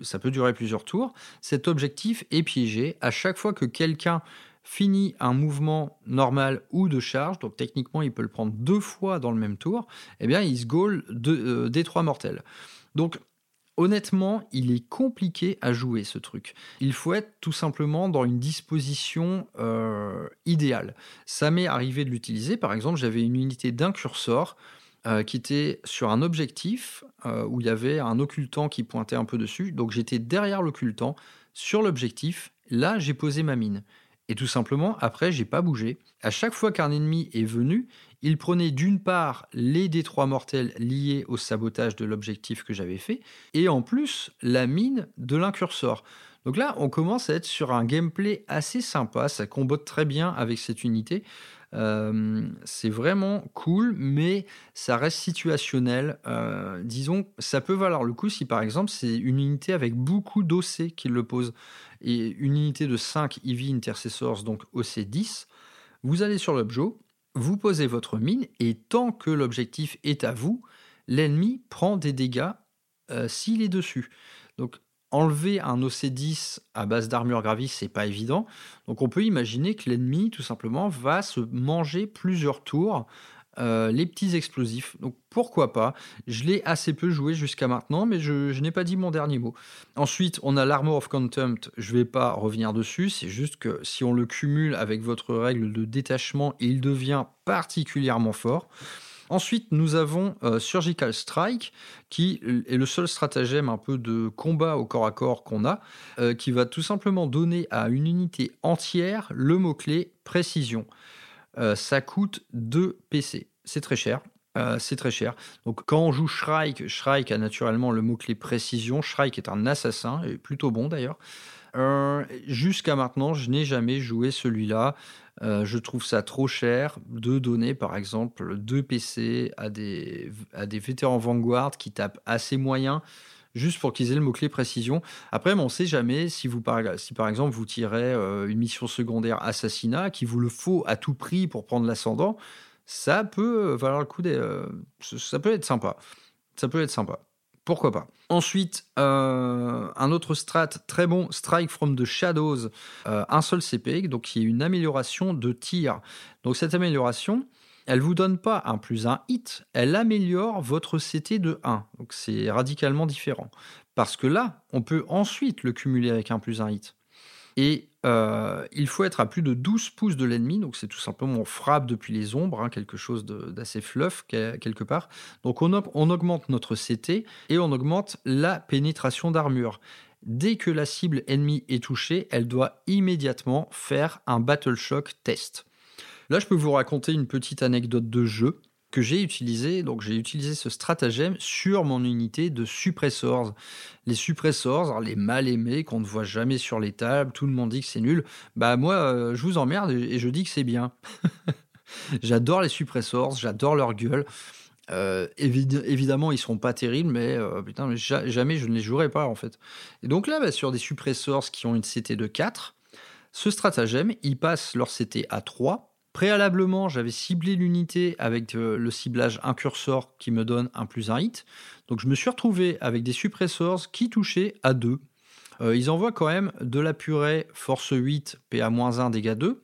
ça peut durer plusieurs tours, cet objectif est piégé à chaque fois que quelqu'un finit un mouvement normal ou de charge, donc techniquement il peut le prendre deux fois dans le même tour, eh bien il se euh, des trois mortels. Donc Honnêtement, il est compliqué à jouer ce truc. Il faut être tout simplement dans une disposition euh, idéale. Ça m'est arrivé de l'utiliser. Par exemple, j'avais une unité d'un cursor euh, qui était sur un objectif euh, où il y avait un occultant qui pointait un peu dessus. Donc j'étais derrière l'occultant, sur l'objectif. Là, j'ai posé ma mine. Et tout simplement, après, j'ai pas bougé. À chaque fois qu'un ennemi est venu, il prenait d'une part les détroits mortels liés au sabotage de l'objectif que j'avais fait, et en plus la mine de l'incursor. Donc là, on commence à être sur un gameplay assez sympa, ça combote très bien avec cette unité. Euh, c'est vraiment cool, mais ça reste situationnel. Euh, disons, ça peut valoir le coup si par exemple c'est une unité avec beaucoup d'OC qui le pose, et une unité de 5 EV Intercessors, donc OC 10. Vous allez sur l'objet, vous posez votre mine et tant que l'objectif est à vous, l'ennemi prend des dégâts euh, s'il est dessus. Donc enlever un OC10 à base d'armure gravis, c'est pas évident. Donc on peut imaginer que l'ennemi tout simplement va se manger plusieurs tours euh, les petits explosifs. Donc pourquoi pas? Je l'ai assez peu joué jusqu'à maintenant, mais je, n'ai pas dit mon dernier mot. Ensuite, on a l'Armor of Contempt. Je ne vais pas revenir dessus. C'est juste que si on le cumule avec votre règle de détachement, il devient particulièrement fort. Ensuite, nous avons euh, Surgical Strike, qui est le seul stratagème un peu de combat au corps à corps qu'on a, euh, qui va tout simplement donner à une unité entière le mot-clé précision. Euh, ça coûte 2 PC. C'est très cher. Euh, c'est très cher. Donc quand on joue Shrike, Shrike a naturellement le mot-clé précision. Shrike est un assassin, et plutôt bon d'ailleurs. Euh, jusqu'à maintenant, je n'ai jamais joué celui-là. je trouve ça trop cher de donner par exemple 2 PC à des, à des vétérans Vanguard qui tapent assez moyen juste pour qu'ils aient le mot-clé précision. Après, on ne sait jamais si, vous, par, exemple vous tirez euh, une mission secondaire assassinat, qui vous le faut à tout prix pour prendre l'ascendant, ça peut valoir le coup des. Euh, ça peut être sympa. Ça peut être sympa. Pourquoi pas? Ensuite, euh, un autre strat très bon, Strike from the Shadows, un seul CP, donc qui est une amélioration de tir. Donc cette amélioration, elle vous donne pas un plus un hit, elle améliore votre CT de 1. Donc c'est radicalement différent. Parce que là, on peut ensuite le cumuler avec un plus un hit. Et euh, il faut être à plus de 12 pouces de l'ennemi, donc c'est tout simplement on frappe depuis les ombres, hein, quelque chose d'assez fluff quelque part. Donc on, on augmente notre CT et on augmente la pénétration d'armure. Dès que la cible ennemie est touchée, elle doit immédiatement faire un Battle Shock test. Là, je peux vous raconter une petite anecdote de jeu que j'ai utilisé. Donc, j'ai utilisé ce stratagème sur mon unité de suppressors. Les suppressors, les mal aimés qu'on ne voit jamais sur les tables, tout le monde dit que c'est nul. Bah, moi, euh, je vous emmerde et je dis que c'est bien. j'adore les suppressors, j'adore leur gueule. Euh, évidemment, ils seront pas terribles, mais euh, putain, jamais je ne les jouerai pas en fait. Et donc là, bah, sur des suppressors qui ont une CT de 4, ce stratagème, ils passent leur CT à 3. Préalablement, j'avais ciblé l'unité avec euh, le ciblage incursor qui me donne un plus un hit. Donc je me suis retrouvé avec des suppressors qui touchaient à 2. ils envoient quand même de la purée force 8, PA-1, dégâts 2.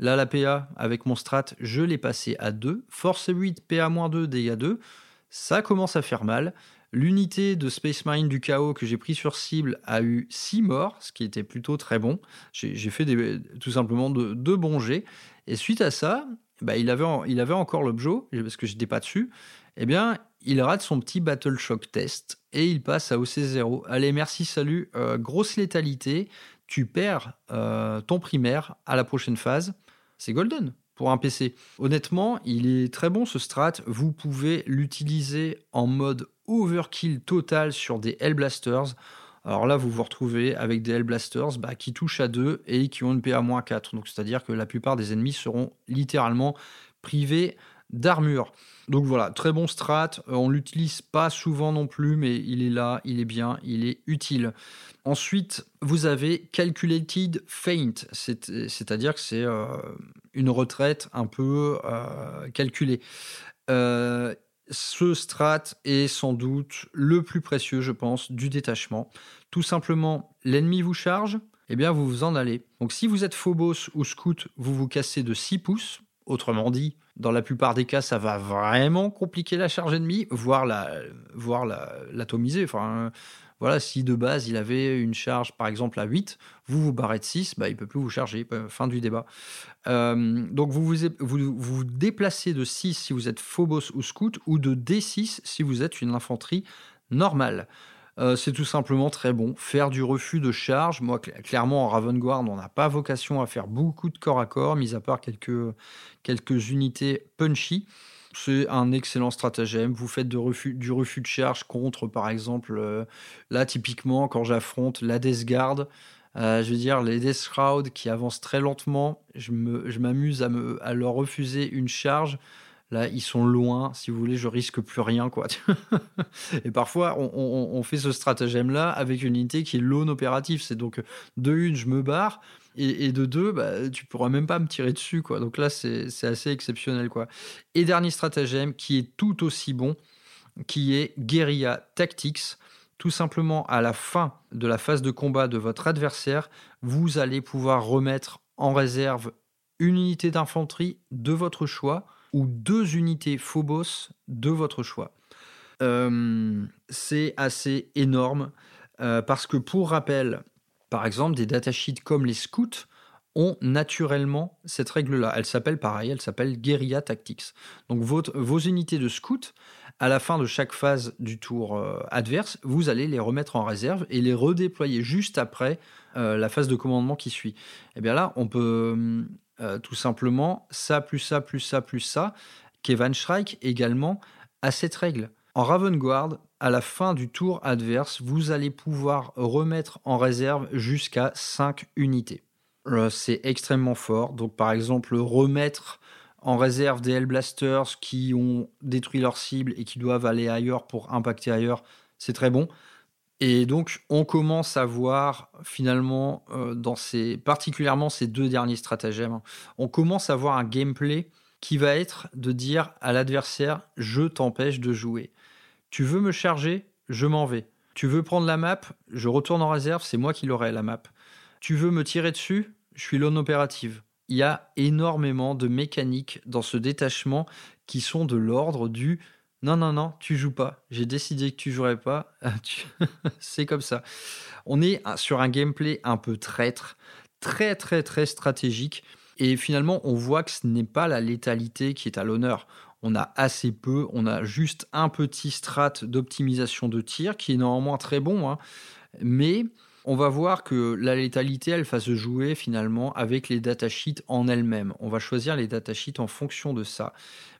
Là, la PA, avec mon strat, je l'ai passé à 2. Force 8, PA-2, dégâts 2. Ça commence à faire mal. L'unité de Space Marine du chaos que j'ai pris sur cible a eu 6 morts, ce qui était plutôt très bon. J'ai fait tout simplement deux de bons jets. Et suite à ça, bah, il, avait, encore l'objet, parce que j'étais pas dessus. Eh bien, il rate son petit Battle Shock test et il passe à OC0. Allez, merci, salut. Euh, grosse létalité. Tu perds euh, ton primaire à la prochaine phase c'est golden pour un PC. Honnêtement, il est très bon ce strat. Vous pouvez l'utiliser en mode overkill total sur des Hellblasters. Alors là, vous vous retrouvez avec des Hellblasters bah, qui touchent à 2 et qui ont une PA-4. Donc c'est-à-dire que la plupart des ennemis seront littéralement privés d'armure. Donc voilà, très bon strat. Euh, on l'utilise pas souvent non plus, mais il est là, il est bien, il est utile. Ensuite, vous avez Calculated Feint, c'est-à-dire que c'est euh, une retraite un peu euh, calculée. Ce strat est sans doute le plus précieux, je pense, du détachement. Tout simplement, l'ennemi vous charge, eh bien vous vous en allez. Donc si vous êtes Phobos ou Scout, vous vous cassez de 6 pouces. Autrement dit, dans la plupart des cas, ça va vraiment compliquer la charge ennemie, voire la, voire l'atomiser. enfin, voilà, si de base il avait une charge par exemple à 8, vous vous barrez de 6, bah, il peut plus vous charger. Fin du débat. Euh, donc vous vous, déplacez de 6 si vous êtes Phobos ou Scout, ou de D6 si vous êtes une infanterie normale. Euh, c'est tout simplement très bon. Faire du refus de charge, moi clairement en Ravengard, on n'a pas vocation à faire beaucoup de corps à corps, mis à part quelques unités punchy. C'est un excellent stratagème. Vous faites du refus de charge contre, par exemple, euh, là typiquement quand j'affronte la Death Guard, euh, je veux dire, les Death Shroud qui avancent très lentement, je m'amuse je à, à leur refuser une charge Là, ils sont loin. Si vous voulez, je risque plus rien, quoi. et parfois, on, fait ce stratagème-là avec une unité qui est non opérative. C'est donc de une, je me barre. Et, de deux, bah, tu pourras même pas me tirer dessus, quoi. Donc là, c'est assez exceptionnel, quoi. Et dernier stratagème qui est tout aussi bon, qui est Guerilla Tactics. Tout simplement, à la fin de la phase de combat de votre adversaire, vous allez pouvoir remettre en réserve une unité d'infanterie de votre choix ou deux unités Phobos de votre choix. Euh, c'est assez énorme euh, parce que pour rappel, par exemple, des datasheets comme les scouts ont naturellement cette règle-là. Elle s'appelle pareil, elle s'appelle Tactics. Donc vos unités de scouts, à la fin de chaque phase du tour euh, adverse, vous allez les remettre en réserve et les redéployer juste après la phase de commandement qui suit. Et eh bien là, on peut euh, tout simplement ça, plus ça, plus ça, plus ça. Kevin Shrike également a cette règle. En Ravengard, à la fin du tour adverse, vous allez pouvoir remettre en réserve jusqu'à 5 unités. Euh, c'est extrêmement fort. Donc, par exemple, remettre en réserve des Hellblasters qui ont détruit leur cible et qui doivent aller ailleurs pour impacter ailleurs, c'est très bon. Et donc, on commence à voir finalement, euh, dans ces, particulièrement ces deux derniers stratagèmes, on commence à voir un gameplay qui va être de dire à l'adversaire Je t'empêche de jouer. Tu veux me charger Je m'en vais. Tu veux prendre la map Je retourne en réserve, c'est moi qui l'aurai la map. Tu veux me tirer dessus Je suis l'on opérative. Il y a énormément de mécaniques dans ce détachement qui sont de l'ordre du non, non, non, tu joues pas. J'ai décidé que tu jouerais pas. c'est comme ça. On est sur un gameplay un peu traître, très, très, très stratégique. Et finalement, on voit que ce n'est pas la létalité qui est à l'honneur. On a assez peu, on a juste un petit strat d'optimisation de tir qui est normalement très bon. Hein. Mais on va voir que la létalité, elle va se jouer finalement avec les datasheets en elles-mêmes. On va choisir les datasheets en fonction de ça.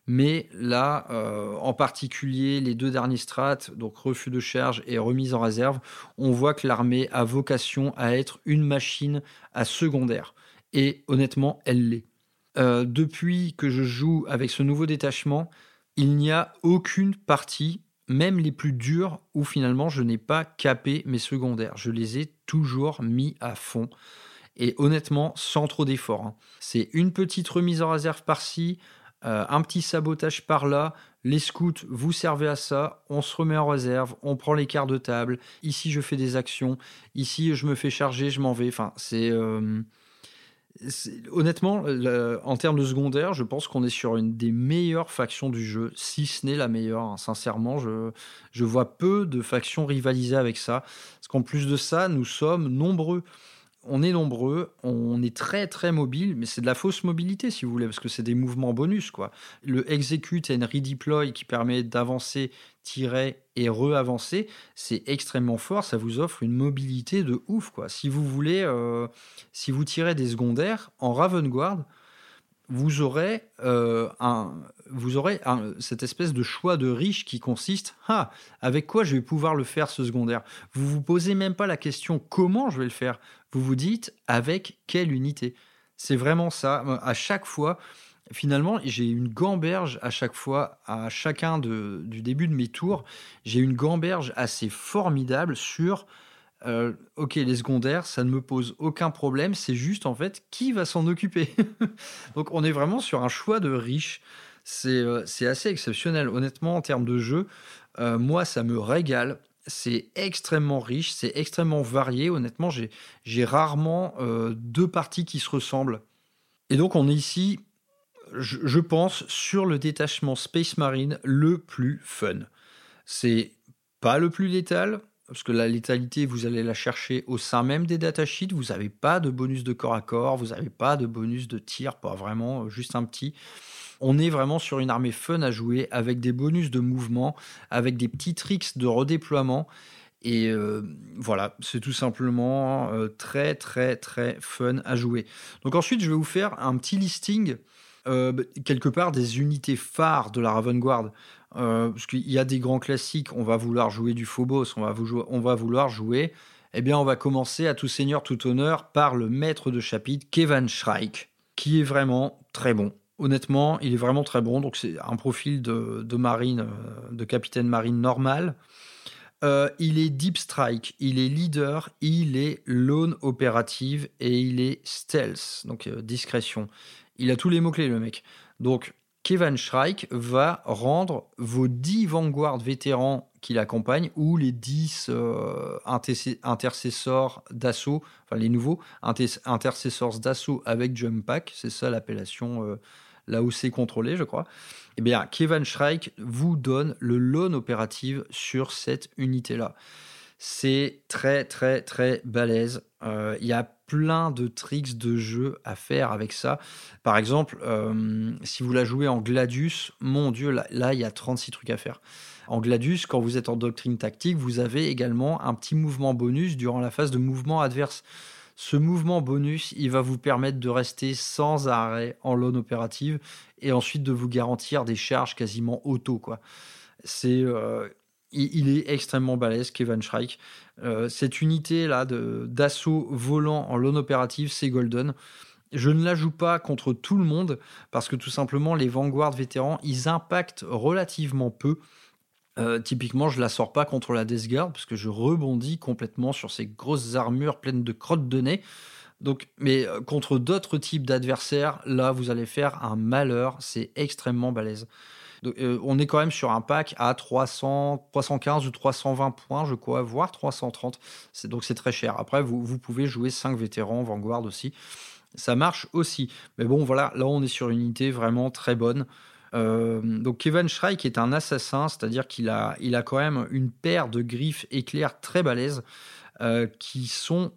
Mais là, euh, en particulier, les deux derniers strates, donc refus de charge et remise en réserve, on voit que l'armée a vocation à être une machine à secondaire. Et honnêtement, elle l'est. Euh, depuis que je joue avec ce nouveau détachement, il n'y a aucune partie, même les plus dures, où finalement je n'ai pas capé mes secondaires. Je les ai toujours mis à fond. Et honnêtement, sans trop d'efforts. Hein. C'est une petite remise en réserve par-ci, euh, un petit sabotage par-là. Les scouts, vous servez à ça. On se remet en réserve, on prend les quarts de table. Ici, je fais des actions. Ici, je me fais charger, je m'en vais. Enfin, c'est. Euh, honnêtement, en termes de secondaire, je pense qu'on est sur une des meilleures factions du jeu, si ce n'est la meilleure. Hein. Sincèrement, je, je vois peu de factions rivaliser avec ça. Parce qu'en plus de ça, nous sommes nombreux on est nombreux, on est très très mobile, mais c'est de la fausse mobilité si vous voulez, parce que c'est des mouvements bonus. quoi. Le execute and redeploy qui permet d'avancer, tirer et re-avancer, c'est extrêmement fort, ça vous offre une mobilité de ouf. quoi. Si vous voulez, euh, si vous tirez des secondaires en Raven Guard, vous aurez, euh, un, vous aurez cette espèce de choix de riche qui consiste ah, avec quoi je vais pouvoir le faire ce secondaire? Vous vous posez même pas la question comment je vais le faire? Vous vous dites avec quelle unité? C'est vraiment ça. À chaque fois, finalement, j'ai une gamberge à chaque fois, à chacun du début de mes tours, j'ai une gamberge assez formidable sur euh, ok, les secondaires, ça ne me pose aucun problème, c'est juste en fait qui va s'en occuper? Donc on est vraiment sur un choix de riche. Euh, c'est assez exceptionnel, honnêtement, en termes de jeu. Euh, moi, ça me régale. C'est extrêmement riche, c'est extrêmement varié. Honnêtement, j'ai rarement deux parties qui se ressemblent. Et donc on est ici, je, pense, sur le détachement Space Marine le plus fun. C'est pas le plus létal, parce que la létalité, vous allez la chercher au sein même des datasheets. Vous n'avez pas de bonus de corps à corps, vous n'avez pas de bonus de tir, pas vraiment, juste un petit. On est vraiment sur une armée fun à jouer avec des bonus de mouvement, avec des petits tricks de redéploiement. Et euh, voilà, c'est tout simplement euh, très très très fun à jouer. Donc ensuite, je vais vous faire un petit listing euh, quelque part des unités phares de la Raven Guard. Parce qu'il y a des grands classiques, on va vouloir jouer du Phobos, on va, on va vouloir jouer, eh bien on va commencer à tout seigneur, tout honneur par le maître de chapitre, Kevin Shrike, qui est vraiment très bon. Honnêtement, il est vraiment très bon, donc c'est un profil de, marine, euh, de capitaine marine normal. Euh, il est deep strike, il est leader, il est lone opérative et il est stealth, donc discrétion. Il a tous les mots-clés, le mec. Donc, Kevin Shrike va rendre vos 10 Vanguard vétérans qui l'accompagnent ou les 10 euh, intercessors d'assaut, enfin les nouveaux intercessors d'assaut avec Jump Pack, c'est ça l'appellation euh, là où c'est contrôlé, je crois. Eh bien, Kevin Shrike vous donne le lone opérative sur cette unité-là. C'est très, très, très balèze. Euh, il y a plein de tricks de jeu à faire avec ça. Par exemple, euh, si vous la jouez en Gladius, mon Dieu, là, il y a 36 trucs à faire. En Gladius, quand vous êtes en doctrine tactique, vous avez également un petit mouvement bonus durant la phase de mouvement adverse. Ce mouvement bonus, il va vous permettre de rester sans arrêt en lone opérative et ensuite de vous garantir des charges quasiment auto. C'est, euh, il, est extrêmement balèze, Kevin Shrike. Euh, cette unité-là d'assaut volant en lone opérative, c'est Golden. Je ne la joue pas contre tout le monde parce que tout simplement, les Vanguard vétérans, ils impactent relativement peu. Euh, typiquement, je la sors pas contre la Death Guard parce que je rebondis complètement sur ces grosses armures pleines de crottes de nez. Donc, mais euh, contre d'autres types d'adversaires, là, vous allez faire un malheur. C'est extrêmement balèze. Euh, on est quand même sur un pack à 300, 315 ou 320 points, je crois, voire 330. donc c'est très cher. Après, vous, pouvez jouer 5 vétérans Vanguard aussi. Ça marche aussi. Mais bon, voilà, là on est sur une unité vraiment très bonne. Euh, donc Kevin Shrike est un assassin, c'est-à-dire qu'il a, quand même une paire de griffes éclairs très balèzes euh, qui sont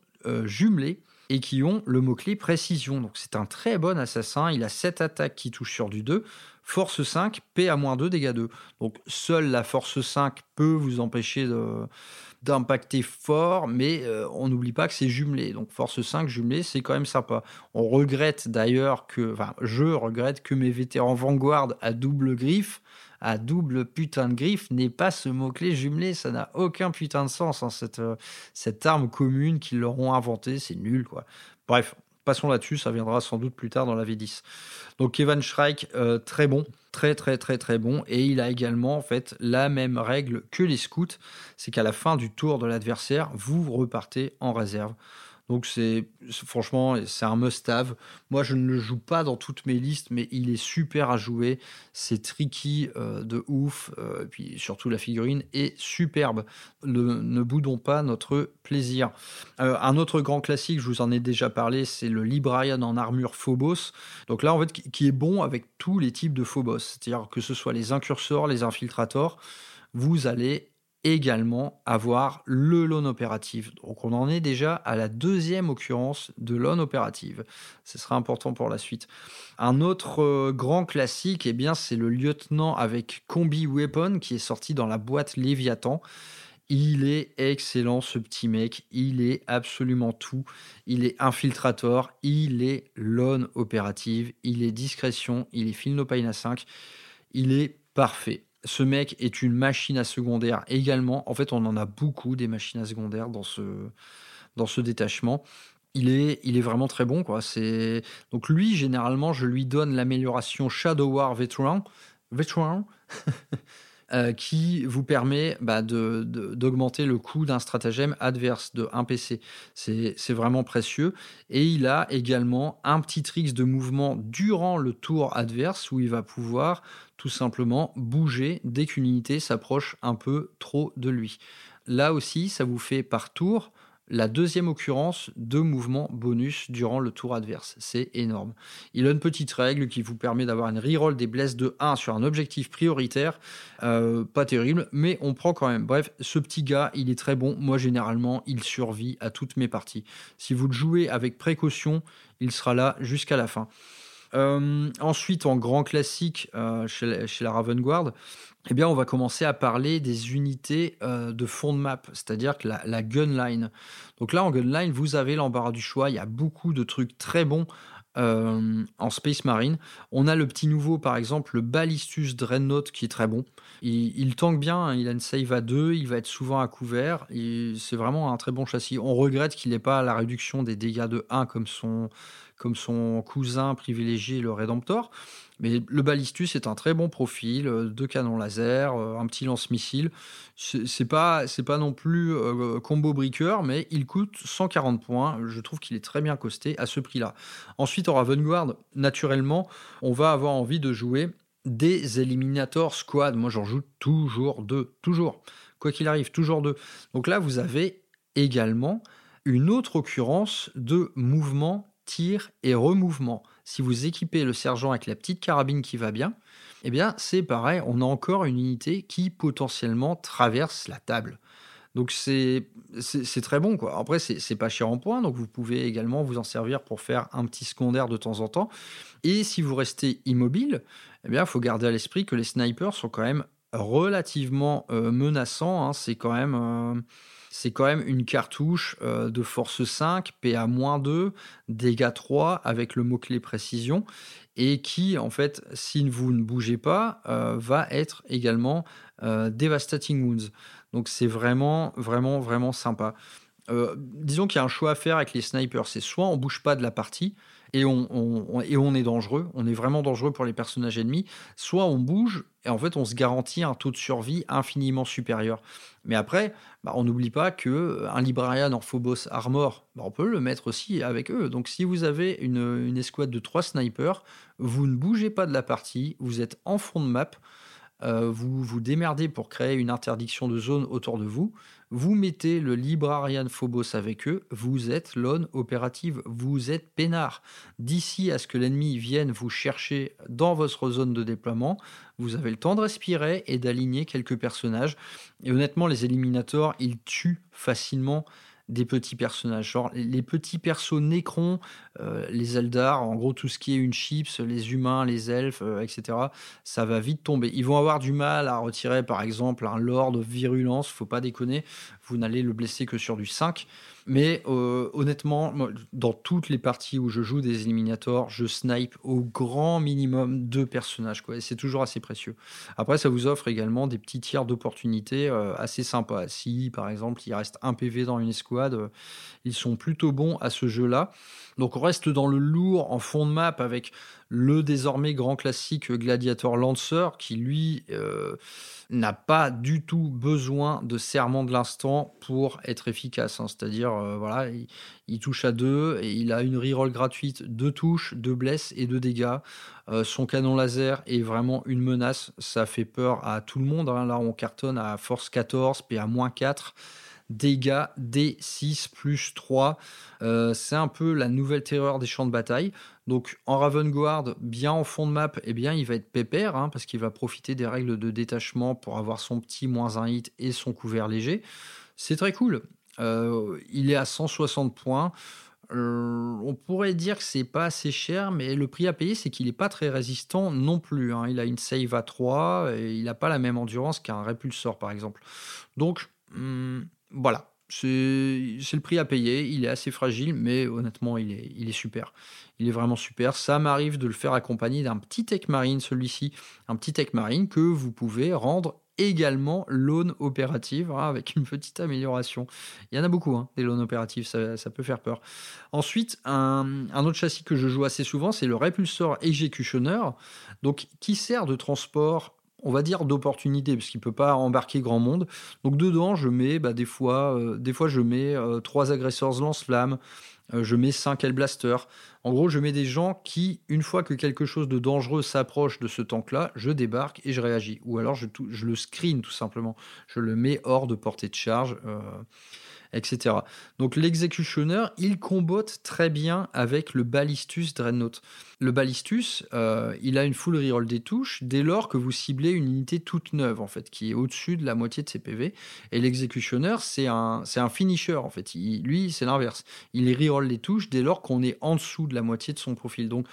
jumelées et qui ont le mot-clé précision. Donc c'est un très bon assassin, il a 7 attaques qui touchent sur du 2, Force 5, P à moins 2, dégâts 2. Donc seule la force 5 peut vous empêcher d'impacter fort, mais euh, on n'oublie pas que c'est jumelé. Donc force 5 jumelé, c'est quand même sympa. On regrette d'ailleurs que, enfin je regrette que mes vétérans Vanguard à double griffe, à double putain de griffe, n'aient pas ce mot-clé jumelé. Ça n'a aucun putain de sens, hein, cette, euh, cette arme commune qu'ils leur ont inventée, c'est nul quoi. Bref, passons là-dessus, ça viendra sans doute plus tard dans la V10. Donc Kevin Shrike, euh, très bon, très très très très bon, et il a également en fait la même règle que les scouts, c'est qu'à la fin du tour de l'adversaire, vous repartez en réserve. Donc c'est franchement c'est un must-have. Moi je ne le joue pas dans toutes mes listes, mais il est super à jouer. C'est tricky euh, de ouf, euh, et puis surtout la figurine est superbe. ne boudons pas notre plaisir. Euh, un autre grand classique, je vous en ai déjà parlé, c'est le Librarian en armure Phobos. Donc là en fait qui est bon avec tous les types de Phobos, c'est-à-dire que ce soit les incursors, les infiltrators, vous allez également avoir le loan opérative. Donc on en est déjà à la deuxième occurrence de loan opérative. Ce sera important pour la suite. Un autre euh, grand classique, eh bien, c'est le lieutenant avec Combi Weapon qui est sorti dans la boîte Léviathan. Il est excellent ce petit mec, il est absolument tout. Il est infiltrator, il est loan opérative, il est discrétion, il est Phil No à 5. Il est parfait ce mec est une machine à secondaire également. En fait, on en a beaucoup des machines à secondaire dans ce, dans ce détachement. Il est, il est vraiment très bon. Quoi. C'est... Donc lui, généralement, je lui donne l'amélioration Shadow War Veteran. Veteran? Euh, qui vous permet bah, d'augmenter le coût d'un stratagème adverse de 1 PC. C'est vraiment précieux. Et il a également un petit trick de mouvement durant le tour adverse où il va pouvoir tout simplement bouger dès qu'une unité s'approche un peu trop de lui. Là aussi, ça vous fait par tour la deuxième occurrence de mouvement bonus durant le tour adverse. C'est énorme. Il a une petite règle qui vous permet d'avoir une reroll des blesses de 1 sur un objectif prioritaire. Euh, pas terrible, mais on prend quand même. Bref, ce petit gars, il est très bon. Moi, généralement, il survit à toutes mes parties. Si vous le jouez avec précaution, il sera là jusqu'à la fin. Euh, ensuite, en grand classique euh, chez, la Raven Guard, eh bien, on va commencer à parler des unités euh, de fond de map, c'est-à-dire la, la gunline. Donc là, en gunline, vous avez l'embarras du choix. Il y a beaucoup de trucs très bons en Space Marine. On a le petit nouveau, par exemple, le Ballistus Dreadnought, qui est très bon. Il, il tank bien, hein. il a une save à 2, il va être souvent à couvert. C'est vraiment un très bon châssis. On regrette qu'il n'ait pas la réduction des dégâts de 1 comme son, comme son cousin privilégié, le Redemptor. Mais le Ballistus est un très bon profil, euh, deux canons laser, euh, un petit lance-missile. C'est pas, c'est pas non plus euh, combo briqueur, mais il coûte 140 points. Je trouve qu'il est très bien costé à ce prix-là. Ensuite, en Ravenguard, naturellement, on va avoir envie de jouer des Eliminator Squad. Moi, j'en joue toujours deux, toujours. Quoi qu'il arrive, toujours deux. Donc là, vous avez également une autre occurrence de mouvement, tir et remouvement si vous équipez le sergent avec la petite carabine qui va bien, eh bien c'est pareil, on a encore une unité qui potentiellement traverse la table. Donc c'est très bon quoi. Après c'est pas cher en points, donc vous pouvez également vous en servir pour faire un petit secondaire de temps en temps. Et si vous restez immobile, eh bien il faut garder à l'esprit que les snipers sont quand même relativement euh, menaçants. Hein. C'est quand même euh, c'est quand même une cartouche euh, de force 5, PA-2, dégâts 3 avec le mot-clé précision, et qui, en fait, si vous ne bougez pas, euh, va être également euh, Devastating Wounds. Donc c'est vraiment, vraiment, vraiment sympa. disons qu'il y a un choix à faire avec les snipers, c'est soit on bouge pas de la partie, et on, est dangereux, on est vraiment dangereux pour les personnages ennemis, soit on bouge et en fait on se garantit un taux de survie infiniment supérieur. Mais après, bah, on n'oublie pas que euh, un Librarian en Phobos Armor, bah, on peut le mettre aussi avec eux. Donc si vous avez une, une escouade de trois snipers, vous ne bougez pas de la partie, vous êtes en fond de map, euh, vous vous démerdez pour créer une interdiction de zone autour de vous, vous mettez le Librarian Phobos avec eux, vous êtes l'on opérative, vous êtes peinard. D'ici à ce que l'ennemi vienne vous chercher dans votre zone de déploiement, vous avez le temps de respirer et d'aligner quelques personnages. Et honnêtement, les éliminators, ils tuent facilement des petits personnages. Les petits persos Nécrons, euh, les Eldar, en gros tout ce qui est une chips, les humains, les elfes, euh, etc. Ça va vite tomber. Ils vont avoir du mal à retirer par exemple un Lord virulence, faut pas déconner, vous n'allez le blesser que sur du 5. Mais euh, honnêtement, dans toutes les parties où je joue des Eliminators, je snipe au grand minimum deux personnages. Quoi, c'est toujours assez précieux. Après, ça vous offre également des petits tiers d'opportunités euh, assez sympas. Si, par exemple, il reste un PV dans une escouade, euh, ils sont plutôt bons à ce jeu-là. Donc on reste dans le lourd en fond de map avec le désormais grand classique Gladiator Lancer qui lui euh, n'a pas du tout besoin de serment de l'instant pour être efficace. Hein. C'est-à-dire, euh, voilà, il, touche à deux et il a une reroll gratuite, deux touches, deux blesses et deux dégâts. Euh, son canon laser est vraiment une menace. Ça fait peur à tout le monde. Hein. Là, on cartonne à force 14, puis à moins 4 dégâts D6 plus 3. Euh, c'est un peu la nouvelle terreur des champs de bataille. Donc en Ravenguard, bien en fond de map, eh bien, il va être pépère, hein, parce qu'il va profiter des règles de détachement pour avoir son petit moins 1 hit et son couvert léger. C'est très cool. Euh, il est à 160 points. Euh, on pourrait dire que c'est pas assez cher, mais le prix à payer, c'est qu'il n'est pas très résistant non plus. Hein. Il a une save à 3 et il n'a pas la même endurance qu'un répulsor, par exemple. Donc, hmm, voilà, c'est le prix à payer. Il est assez fragile, mais honnêtement, il est, super. Il est vraiment super. Ça m'arrive de le faire accompagner d'un petit tech marine, celui-ci, un petit tech marine que vous pouvez rendre également l'aune opérative hein, avec une petite amélioration. Il y en a beaucoup, hein, des loans opératives, ça, peut faire peur. Ensuite, un, un, autre châssis que je joue assez souvent, c'est le Repulsor Executioner, donc qui sert de transport on va dire d'opportunité parce qu'il peut pas embarquer grand monde. Donc dedans, je mets bah, des fois, euh, des fois je mets euh, trois agresseurs lance-flammes, euh, je mets cinq Hellblasters. En gros, je mets des gens qui, une fois que quelque chose de dangereux s'approche de ce tank-là, je débarque et je réagis. Ou alors je, le screen tout simplement. Je le mets hors de portée de charge etc. Donc l'exécutionneur, il combote très bien avec le Ballistus Dreadnought. Le Ballistus, euh, il a une full reroll des touches dès lors que vous ciblez une unité toute neuve, en fait, qui est au-dessus de la moitié de ses PV. Et l'exécutionneur, c'est un, c'est un finisher, en fait. lui, c'est l'inverse. Il reroll les touches dès lors qu'on est en dessous de la moitié de son profil. Donc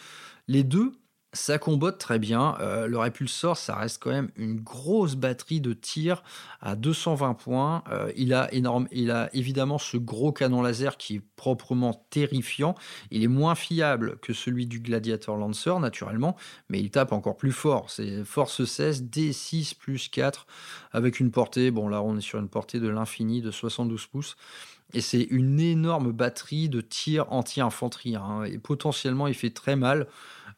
les deux ça combote très bien. Euh, le Repulsor, ça reste quand même une grosse batterie de tir à 220 points. Euh, il, a énorme, il a évidemment ce gros canon laser qui est proprement terrifiant. Il est moins fiable que celui du Gladiator Lancer, naturellement, mais il tape encore plus fort. C'est force 16, D6 plus 4, avec une portée. Bon, là, on est sur une portée de l'infini de 72 pouces. Et c'est une énorme batterie de tir anti-infanterie. Hein, et potentiellement, il fait très mal.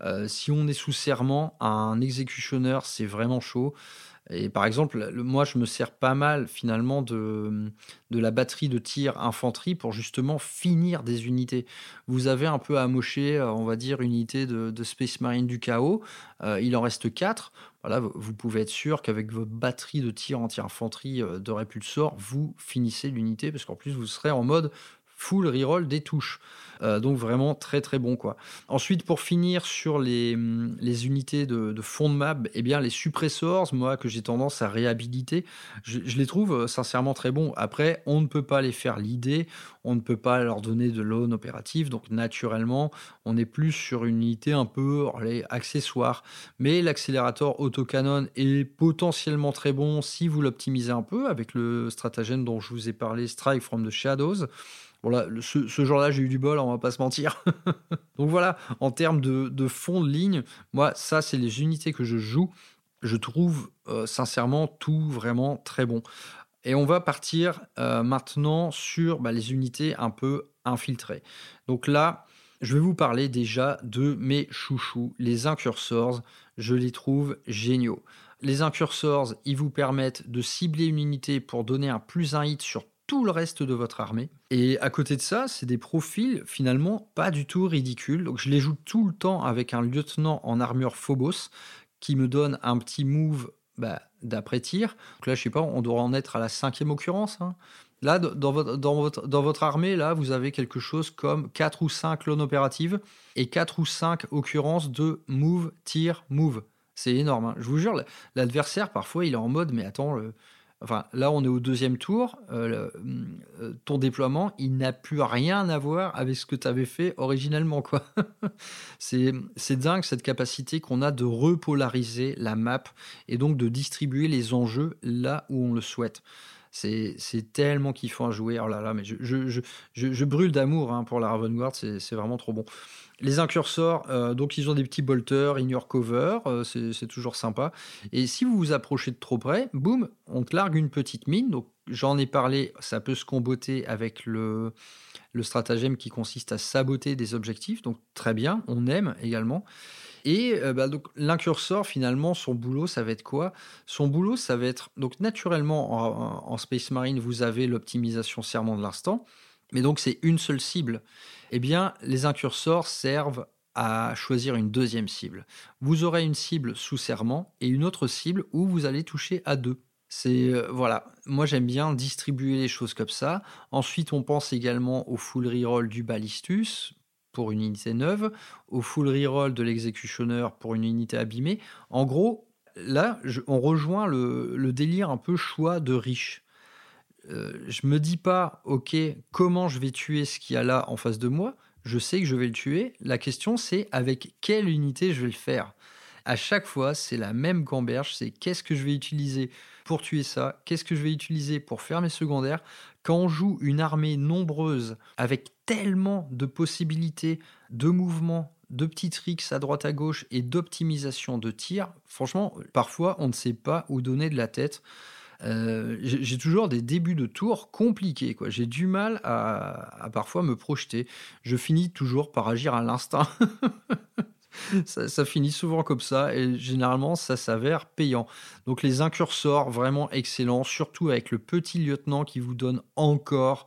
Euh, si on est sous serment, un exécutionneur, c'est vraiment chaud. Et par exemple, moi, je me sers pas mal finalement de, la batterie de tir infanterie pour justement finir des unités. Vous avez un peu amoché, euh, on va dire, une unité de, Space Marine du chaos. Euh, il en reste 4. Voilà, vous pouvez être sûr qu'avec votre batterie de tir anti-infanterie de répulsor, vous finissez l'unité parce qu'en plus, vous serez en mode full reroll des touches. Euh, donc vraiment très très bon quoi. Ensuite pour finir sur les, hum, les unités de, fond de map, eh bien les suppressors, moi que j'ai tendance à réhabiliter, je, les trouve euh, sincèrement très bons. Après on ne peut pas les faire l'idée, on ne peut pas leur donner de l'aune opérative, donc naturellement on est plus sur une unité un peu les accessoires. Mais l'accélérateur autocanon est potentiellement très bon si vous l'optimisez un peu avec le stratagème dont je vous ai parlé, Strike from the Shadows. Voilà, ce, ce jour-là, j'ai eu du bol, on va pas se mentir. Donc voilà, en termes de, fond de ligne, moi, ça, c'est les unités que je joue. Je trouve euh, sincèrement tout vraiment très bon. Et on va partir euh, maintenant sur bah, les unités un peu infiltrées. Donc là, je vais vous parler déjà de mes chouchous, les incursors. Je les trouve géniaux. Les incursors, ils vous permettent de cibler une unité pour donner un plus un hit sur tout le reste de votre armée. Et à côté de ça, c'est des profils finalement pas du tout ridicules. Donc je les joue tout le temps avec un lieutenant en armure Phobos qui me donne un petit move bah, d'après-tir. Donc là, je sais pas, on doit en être à la cinquième occurrence. Hein. Là, dans votre, dans, votre, dans votre armée, là, vous avez quelque chose comme 4 ou 5 clones opératives et 4 ou 5 occurrences de move, tir, move. C'est énorme. Hein. Je vous jure, l'adversaire, parfois, il est en mode, mais attends, le, Enfin, là, on est au deuxième tour. Euh, euh, ton déploiement, il n'a plus rien à voir avec ce que tu avais fait originellement. quoi. c'est dingue cette capacité qu'on a de repolariser la map et donc de distribuer les enjeux là où on le souhaite. C'est tellement kiffant à jouer. Oh là là, mais je, brûle d'amour hein, pour la Raven Guard, c'est vraiment trop bon. Les incursors, euh, donc ils ont des petits bolters, your cover, euh, c'est toujours sympa. Et si vous vous approchez de trop près, boum, on te largue une petite mine. Donc j'en ai parlé, ça peut se comboter avec le, le stratagème qui consiste à saboter des objectifs. Donc très bien, on aime également. Et euh, bah, finalement, son boulot, ça va être quoi? Son boulot, ça va être donc naturellement en, Space Marine, vous avez l'optimisation serment de l'instant, mais donc c'est une seule cible. Eh bien, les incursors servent à choisir une deuxième cible. Vous aurez une cible sous serment et une autre cible où vous allez toucher à deux. C'est euh, voilà, moi j'aime bien distribuer les choses comme ça. Ensuite, on pense également au full reroll du ballistus pour une unité neuve, au full reroll de l'executioner pour une unité abîmée. En gros, là, on rejoint le, délire un peu choix de riche. Euh, je me dis pas, ok, comment je vais tuer ce qu'il y a là en face de moi? Je sais que je vais le tuer. La question, c'est avec quelle unité je vais le faire? À chaque fois, c'est la même gamberge. C'est qu'est-ce que je vais utiliser? Pour tuer ça Qu'est-ce que je vais utiliser pour faire mes secondaires? Quand on joue une armée nombreuse avec tellement de possibilités de mouvement, de petits tricks à droite à gauche et d'optimisation de tir, franchement, parfois on ne sait pas où donner de la tête. Euh, j'ai toujours des débuts de tour compliqués. J'ai du mal à, à, parfois me projeter. Je finis toujours par agir à l'instinct. ça, finit souvent comme ça et généralement ça s'avère payant. Donc les incursors vraiment excellents, surtout avec le petit lieutenant qui vous donne encore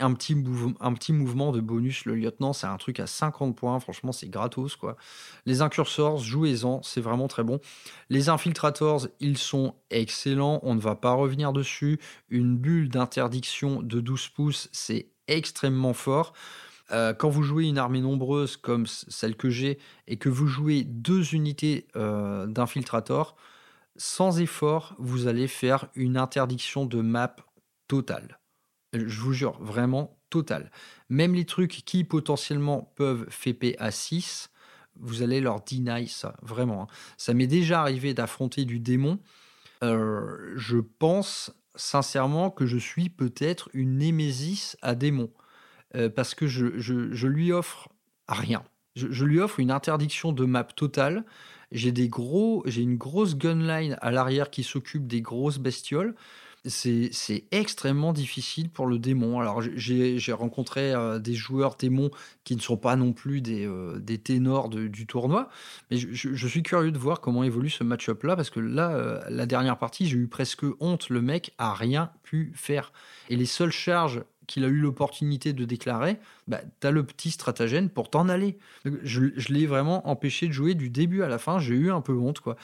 un petit, un petit mouvement de bonus. Le lieutenant, c'est un truc à 50 points. Franchement, c'est gratos, quoi. Les incursors, jouez-en. C'est vraiment très bon. Les infiltrators, ils sont excellents. On ne va pas revenir dessus. Une bulle d'interdiction de 12 pouces, c'est extrêmement fort. Euh, quand vous jouez une armée nombreuse comme celle que j'ai et que vous jouez deux unités euh, sans effort, vous allez faire une interdiction de map totale. Je vous jure, vraiment totale. Même les trucs qui potentiellement peuvent FP à 6, vous allez leur deny ça, vraiment. Hein. Ça m'est déjà arrivé d'affronter du démon. Euh, je pense sincèrement que je suis peut-être une némésis à démon. Euh, parce que je, lui offre rien. Je, lui offre une interdiction de map totale. J'ai des gros, j'ai une grosse gunline à l'arrière qui s'occupe des grosses bestioles. C'est extrêmement difficile pour le démon. Alors j'ai rencontré euh, des joueurs démons qui ne sont pas non plus des, euh, des ténors du tournoi, mais je, suis curieux de voir comment évolue ce match-up là, parce que là, la dernière partie, j'ai eu presque honte. Le mec a rien pu faire. Et les seules charges qu'il a eu l'opportunité de déclarer, bah, tu as le petit stratagène pour t'en aller. Je, l'ai vraiment empêché de jouer du début à la fin. J'ai eu un peu honte. quoi.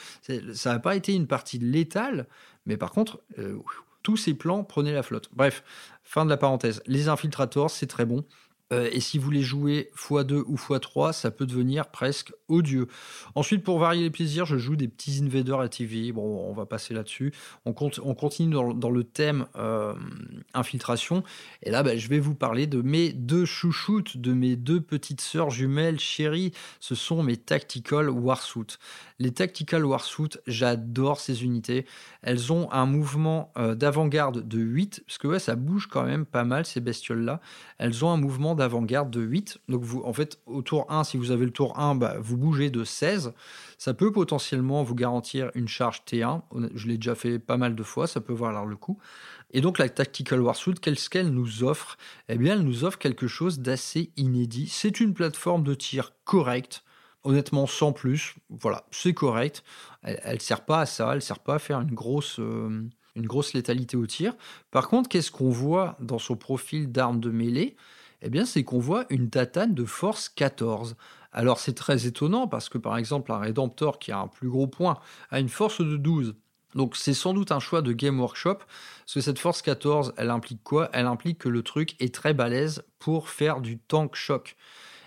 Ça n'a pas été une partie létale, mais par contre, euh, tous ces plans prenaient la flotte. Bref, fin de la parenthèse. Les infiltrators, c'est très bon. Euh, et si vous les jouez x2 ou x3, ça peut devenir presque odieux. Ensuite, pour varier les plaisirs, je joue des petits invaders à TV. Bon, on va passer là-dessus. On, continue dans, le thème euh, infiltration. Et là, bah, je vais vous parler de mes deux chouchoutes, de mes deux petites sœurs jumelles chéries. Ce sont mes Tactical Warsuit. Les Tactical Warsuit, j'adore ces unités. Elles ont un mouvement euh, d'avant-garde de 8, parce que ouais, ça bouge quand même pas mal ces bestioles-là. Elles ont un mouvement d'avant-garde de 8. Donc, vous, en fait, au tour 1, si vous avez le tour 1, bah, vous bougez de 16. Ça peut potentiellement vous garantir une charge T1. Je l'ai déjà fait pas mal de fois, ça peut valoir le coup. Et donc, la Tactical Warsuit, qu'est-ce qu'elle nous offre? Eh bien, elle nous offre quelque chose d'assez inédit. C'est une plateforme de tir correcte. Honnêtement, sans plus, voilà, c'est correct. Elle ne sert pas à ça, elle ne sert pas à faire une grosse, euh, une grosse létalité au tir. Par contre, qu'est-ce qu'on voit dans son profil d'arme de mêlée? Eh bien, c'est qu'on voit une tatane de force 14. Alors, c'est très étonnant parce que, par exemple, un Redemptor qui a un plus gros point a une force de 12. Donc, c'est sans doute un choix de Game Workshop, parce que cette force 14, elle implique quoi? Elle implique que le truc est très balèze pour faire du tank shock.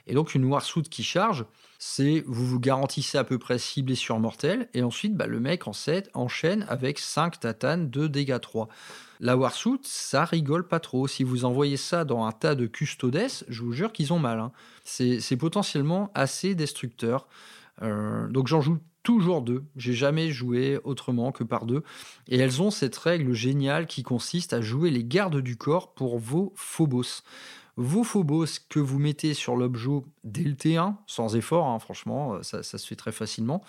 Et donc, une Warsuit qui charge, c'est vous vous garantissez à peu près 6 blessures mortelles, et ensuite, bah, le mec en 7 enchaîne avec 5 tatanes de dégâts 3. La Warsuit, ça rigole pas trop. Si vous envoyez ça dans un tas de custodes, je vous jure qu'ils ont mal. Hein. C'est potentiellement assez destructeur. Euh, donc j'en joue toujours deux. J'ai jamais joué autrement que par deux. Et elles ont cette règle géniale qui consiste à jouer les gardes du corps pour vos phobos. Vos phobos que vous mettez sur l'objet dès le T1, sans effort, hein, franchement, ça, se fait très facilement.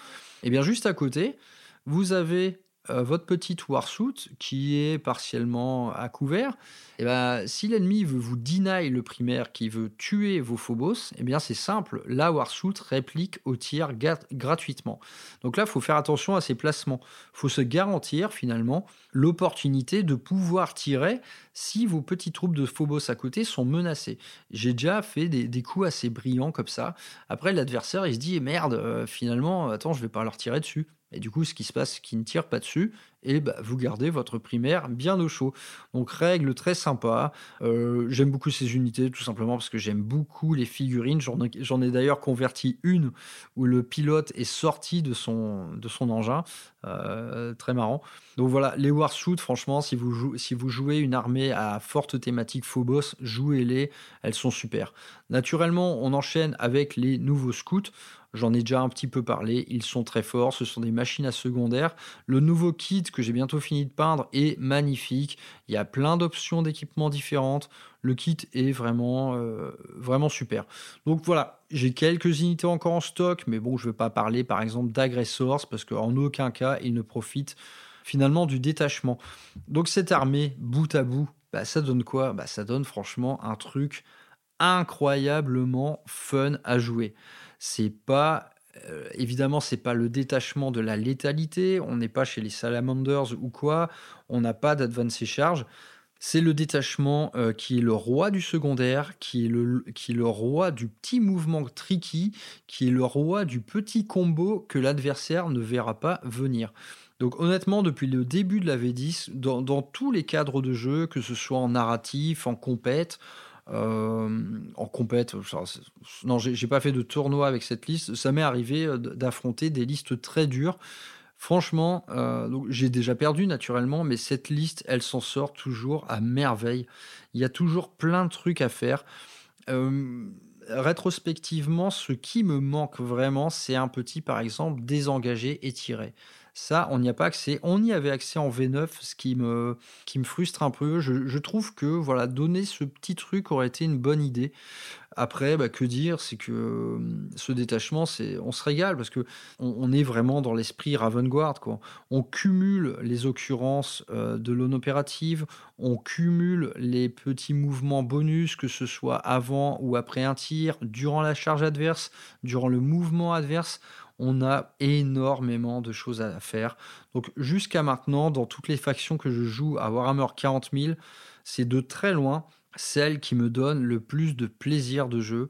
Et eh bien juste à côté, vous avez euh, votre petite warsuit qui est partiellement à couvert, eh ben, si l'ennemi veut vous deny le primaire, qui veut tuer vos phobos, et eh bien c'est simple, la warsuit réplique au tir gratuitement. Donc là, il faut faire attention à ces placements. Il faut se garantir finalement l'opportunité de pouvoir tirer si vos petites troupes de phobos à côté sont menacées. J'ai déjà fait des, coups assez brillants comme ça. Après, l'adversaire, il se dit, merde, euh, finalement, attends, je vais pas leur tirer dessus. Et du coup, ce qui se passe, c'est qu'ils ne tirent pas dessus, et bah, vous gardez votre primaire bien au chaud. Donc, règle très sympa. Euh, j'aime beaucoup ces unités, tout simplement parce que j'aime beaucoup les figurines. J'en ai, d'ailleurs converti une où le pilote est sorti de son, engin. Euh, très marrant. Donc voilà, les Warsuit, franchement, si vous, si vous jouez une armée à forte thématique Phobos, jouez-les, elles sont super. Naturellement, on enchaîne avec les nouveaux scouts. J'en ai déjà un petit peu parlé, ils sont très forts, ce sont des machines à secondaire. Le nouveau kit que j'ai bientôt fini de peindre est magnifique, il y a plein d'options d'équipement différentes, le kit est vraiment, euh, vraiment super. Donc voilà, j'ai quelques unités encore en stock, mais bon, je ne vais pas parler par exemple d'agressors, parce qu'en aucun cas, ils ne profitent finalement du détachement. Donc cette armée, bout à bout, bah, ça donne quoi? Bah, Ça donne franchement un truc incroyablement fun à jouer c'est pas euh, évidemment, c'est pas le détachement de la létalité. On n'est pas chez les salamanders ou quoi. On n'a pas d'advance charge. C'est le détachement euh, qui est le roi du secondaire, qui est, le, qui est le roi du petit mouvement tricky, qui est le roi du petit combo que l'adversaire ne verra pas venir. Donc honnêtement, depuis le début de la V10, dans, dans tous les cadres de jeu, que ce soit en narratif, en compète, en compète. Non, j'ai pas fait de tournoi avec cette liste. Ça m'est arrivé euh, d'affronter des listes très dures. Franchement, euh, j'ai déjà perdu naturellement, mais cette liste, elle s'en sort toujours à merveille. Il y a toujours plein de trucs à faire. rétrospectivement, ce qui me manque vraiment, c'est un petit, par exemple, désengagé et tiré. Ça, on n'y a pas accès. On y avait accès en V9, ce qui me, frustre un peu. Je, trouve que voilà, donner ce petit truc aurait été une bonne idée. Après, bah, que dire? C'est que hum, ce détachement, c'est, on se régale parce que on, est vraiment dans l'esprit Ravengard. Quoi. On cumule les occurrences euh, de l'aune opérative, on cumule les petits mouvements bonus, que ce soit avant ou après un tir, durant la charge adverse, durant le mouvement adverse on a énormément de choses à faire. Donc jusqu'à maintenant, dans toutes les factions que je joue à Warhammer 40 000, c'est de très loin celle qui me donne le plus de plaisir de jeu.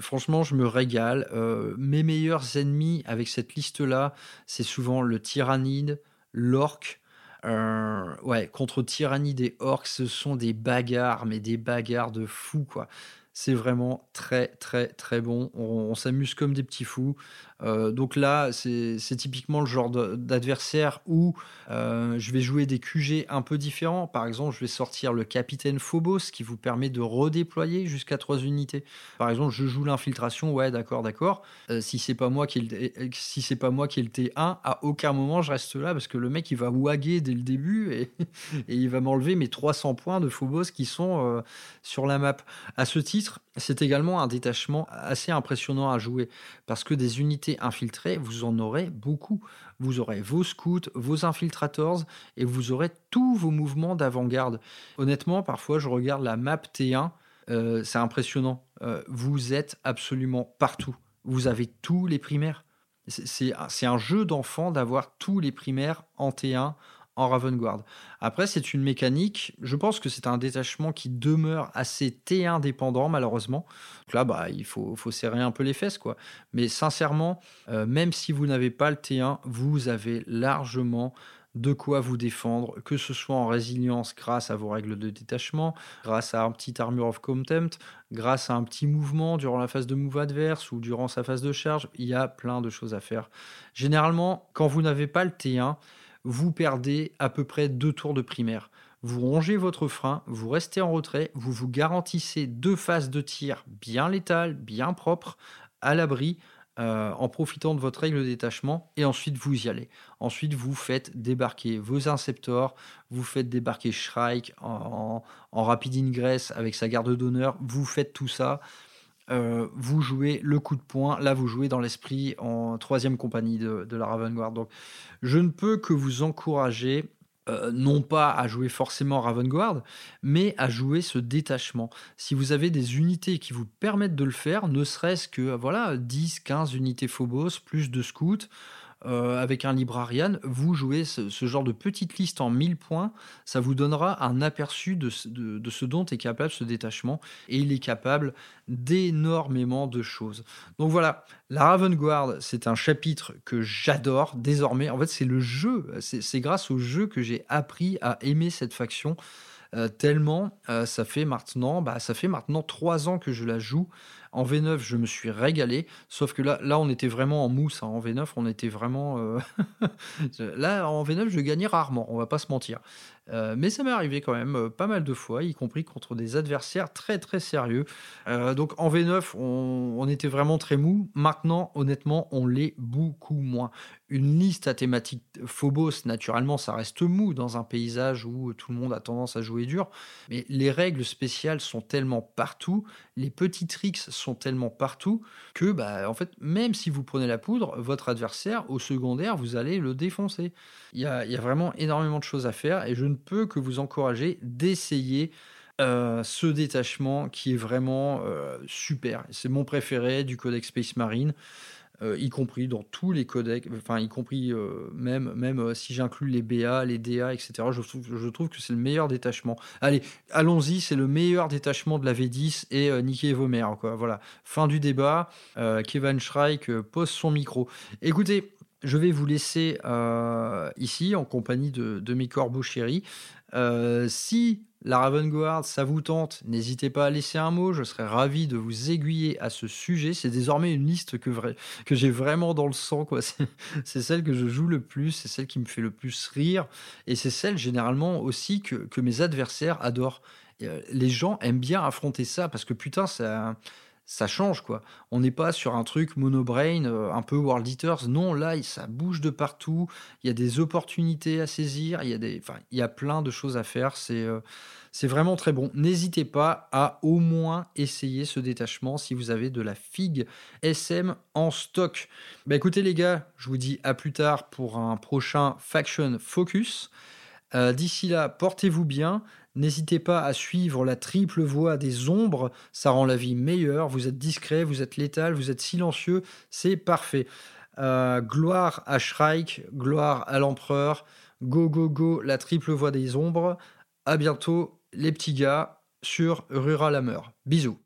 franchement, je me régale. Euh, mes meilleurs ennemis avec cette liste-là, c'est souvent le tyrannide, l'orque. Euh, ouais, contre tyrannide et orques, ce sont des bagarres, mais des bagarres de fou, quoi. C'est vraiment très, très, très bon. On, s'amuse comme des petits fous. Euh, donc là, c'est typiquement le genre d'adversaire où euh, je vais jouer des QG un peu différents. Par exemple, je vais sortir le capitaine Phobos qui vous permet de redéployer jusqu'à trois unités. Par exemple, je joue l'infiltration. Ouais, d'accord, d'accord. Euh, si c'est pas moi qui si pas moi qui ai le T1, à aucun moment je reste là parce que le mec il va waguer dès le début et, et il va m'enlever mes 300 points de Phobos qui sont sur la map. À ce titre, c'est également un détachement assez impressionnant à jouer parce que des unités infiltrées, vous en aurez beaucoup. Vous aurez vos scouts, vos infiltrators et vous aurez tous vos mouvements d'avant-garde. Honnêtement, parfois je regarde la map T1, euh, c'est impressionnant. Euh, vous êtes absolument partout. Vous avez tous les primaires. C'est un jeu d'enfant d'avoir tous les primaires en T1, en Ravengard. Après, c'est une mécanique, je pense que c'est un détachement qui demeure assez T1 dépendant, malheureusement. Donc là, bah, il faut, faut serrer un peu les fesses, quoi. Mais sincèrement, euh, même si vous n'avez pas le T1, vous avez largement de quoi vous défendre, que ce soit en résilience grâce à vos règles de détachement, grâce à un petit Armure of Contempt, grâce à un petit mouvement durant la phase de move adverse ou durant sa phase de charge, il y a plein de choses à faire. Généralement, quand vous n'avez pas le T1, vous perdez à peu près deux tours de primaire. Vous rongez votre frein, vous restez en retrait, vous vous garantissez deux phases de tir bien létales, bien propres, à l'abri, euh, en profitant de votre règle de détachement, et ensuite vous y allez. Ensuite, vous faites débarquer vos Inceptors, vous faites débarquer Shrike en, rapid ingress avec sa garde d'honneur, vous faites tout ça. Euh, vous jouez le coup de poing. Là, vous jouez dans l'esprit en troisième compagnie de, la Raven Guard. Donc, je ne peux que vous encourager euh, non pas à jouer forcément Ravengard, mais à jouer ce détachement. Si vous avez des unités qui vous permettent de le faire, ne serait-ce que voilà 10, 15 unités Phobos, plus de scouts, euh, avec un librarian, vous jouez ce, genre de petite liste en 1000 points, ça vous donnera un aperçu de, ce dont est capable ce détachement, et il est capable d'énormément de choses. Donc voilà, la Raven Guard, c'est un chapitre que j'adore désormais. En fait, c'est le jeu, c'est grâce au jeu que j'ai appris à aimer cette faction. Euh, tellement euh, ça fait maintenant bah, ça fait maintenant trois ans que je la joue en V9, je me suis régalé, sauf que là, là on était vraiment en mousse. Hein. En V9, on était vraiment. Euh, là, en V9, je gagnais rarement, on va pas se mentir. Mais ça m'est arrivé quand même pas mal de fois, y compris contre des adversaires très très sérieux. donc en V9, on, on, était vraiment très mou. Maintenant, honnêtement, on l'est beaucoup moins. Une liste à thématique Phobos, naturellement, ça reste mou dans un paysage où tout le monde a tendance à jouer dur. Mais les règles spéciales sont tellement partout, les petits tricks sont tellement partout que, bah, en fait, même si vous prenez la poudre, votre adversaire au secondaire, vous allez le défoncer. Il y a, vraiment énormément de choses à faire et je ne peux que vous encourager d'essayer euh, ce détachement qui est vraiment euh, super. C'est mon préféré du Codex Space Marine. Euh, y compris dans tous les codecs, enfin y compris euh, même, même euh, si j'inclus les BA, les DA, etc. Je trouve, que c'est le meilleur détachement. Allez, allons-y, c'est le meilleur détachement de la V10 et niquez vos mères. Voilà, fin du débat. Kevin Shrike pose son micro. Écoutez, je vais vous laisser ici en compagnie de, de mes corbeaux chéris. si la Raven Guard, ça vous tente, n'hésitez pas à laisser un mot, je serais ravi de vous aiguiller à ce sujet. C'est désormais une liste que, j'ai vraiment dans le sang. C'est, celle que je joue le plus, c'est celle qui me fait le plus rire, et c'est celle généralement aussi que, que mes adversaires adorent. Euh, les gens aiment bien affronter ça, parce que putain, ça ça change quoi. On n'est pas sur un truc monobrain, euh, un peu World Eaters. Non, là, ça bouge de partout. Il y a des opportunités à saisir. Il y a des, il y a plein de choses à faire. C'est, euh, c'est vraiment très bon. N'hésitez pas à au moins essayer ce détachement si vous avez de la figue SM en stock. Bah écoutez les gars, je vous dis à plus tard pour un prochain Faction Focus. Euh, d'ici là, portez-vous bien. N'hésitez pas à suivre la triple voie des ombres, ça rend la vie meilleure. Vous êtes discret, vous êtes létal, vous êtes silencieux, c'est parfait. Euh, gloire à Shrike, gloire à l'empereur, go go go, la triple voie des ombres. À bientôt les petits gars sur Rural Hammer. Bisous.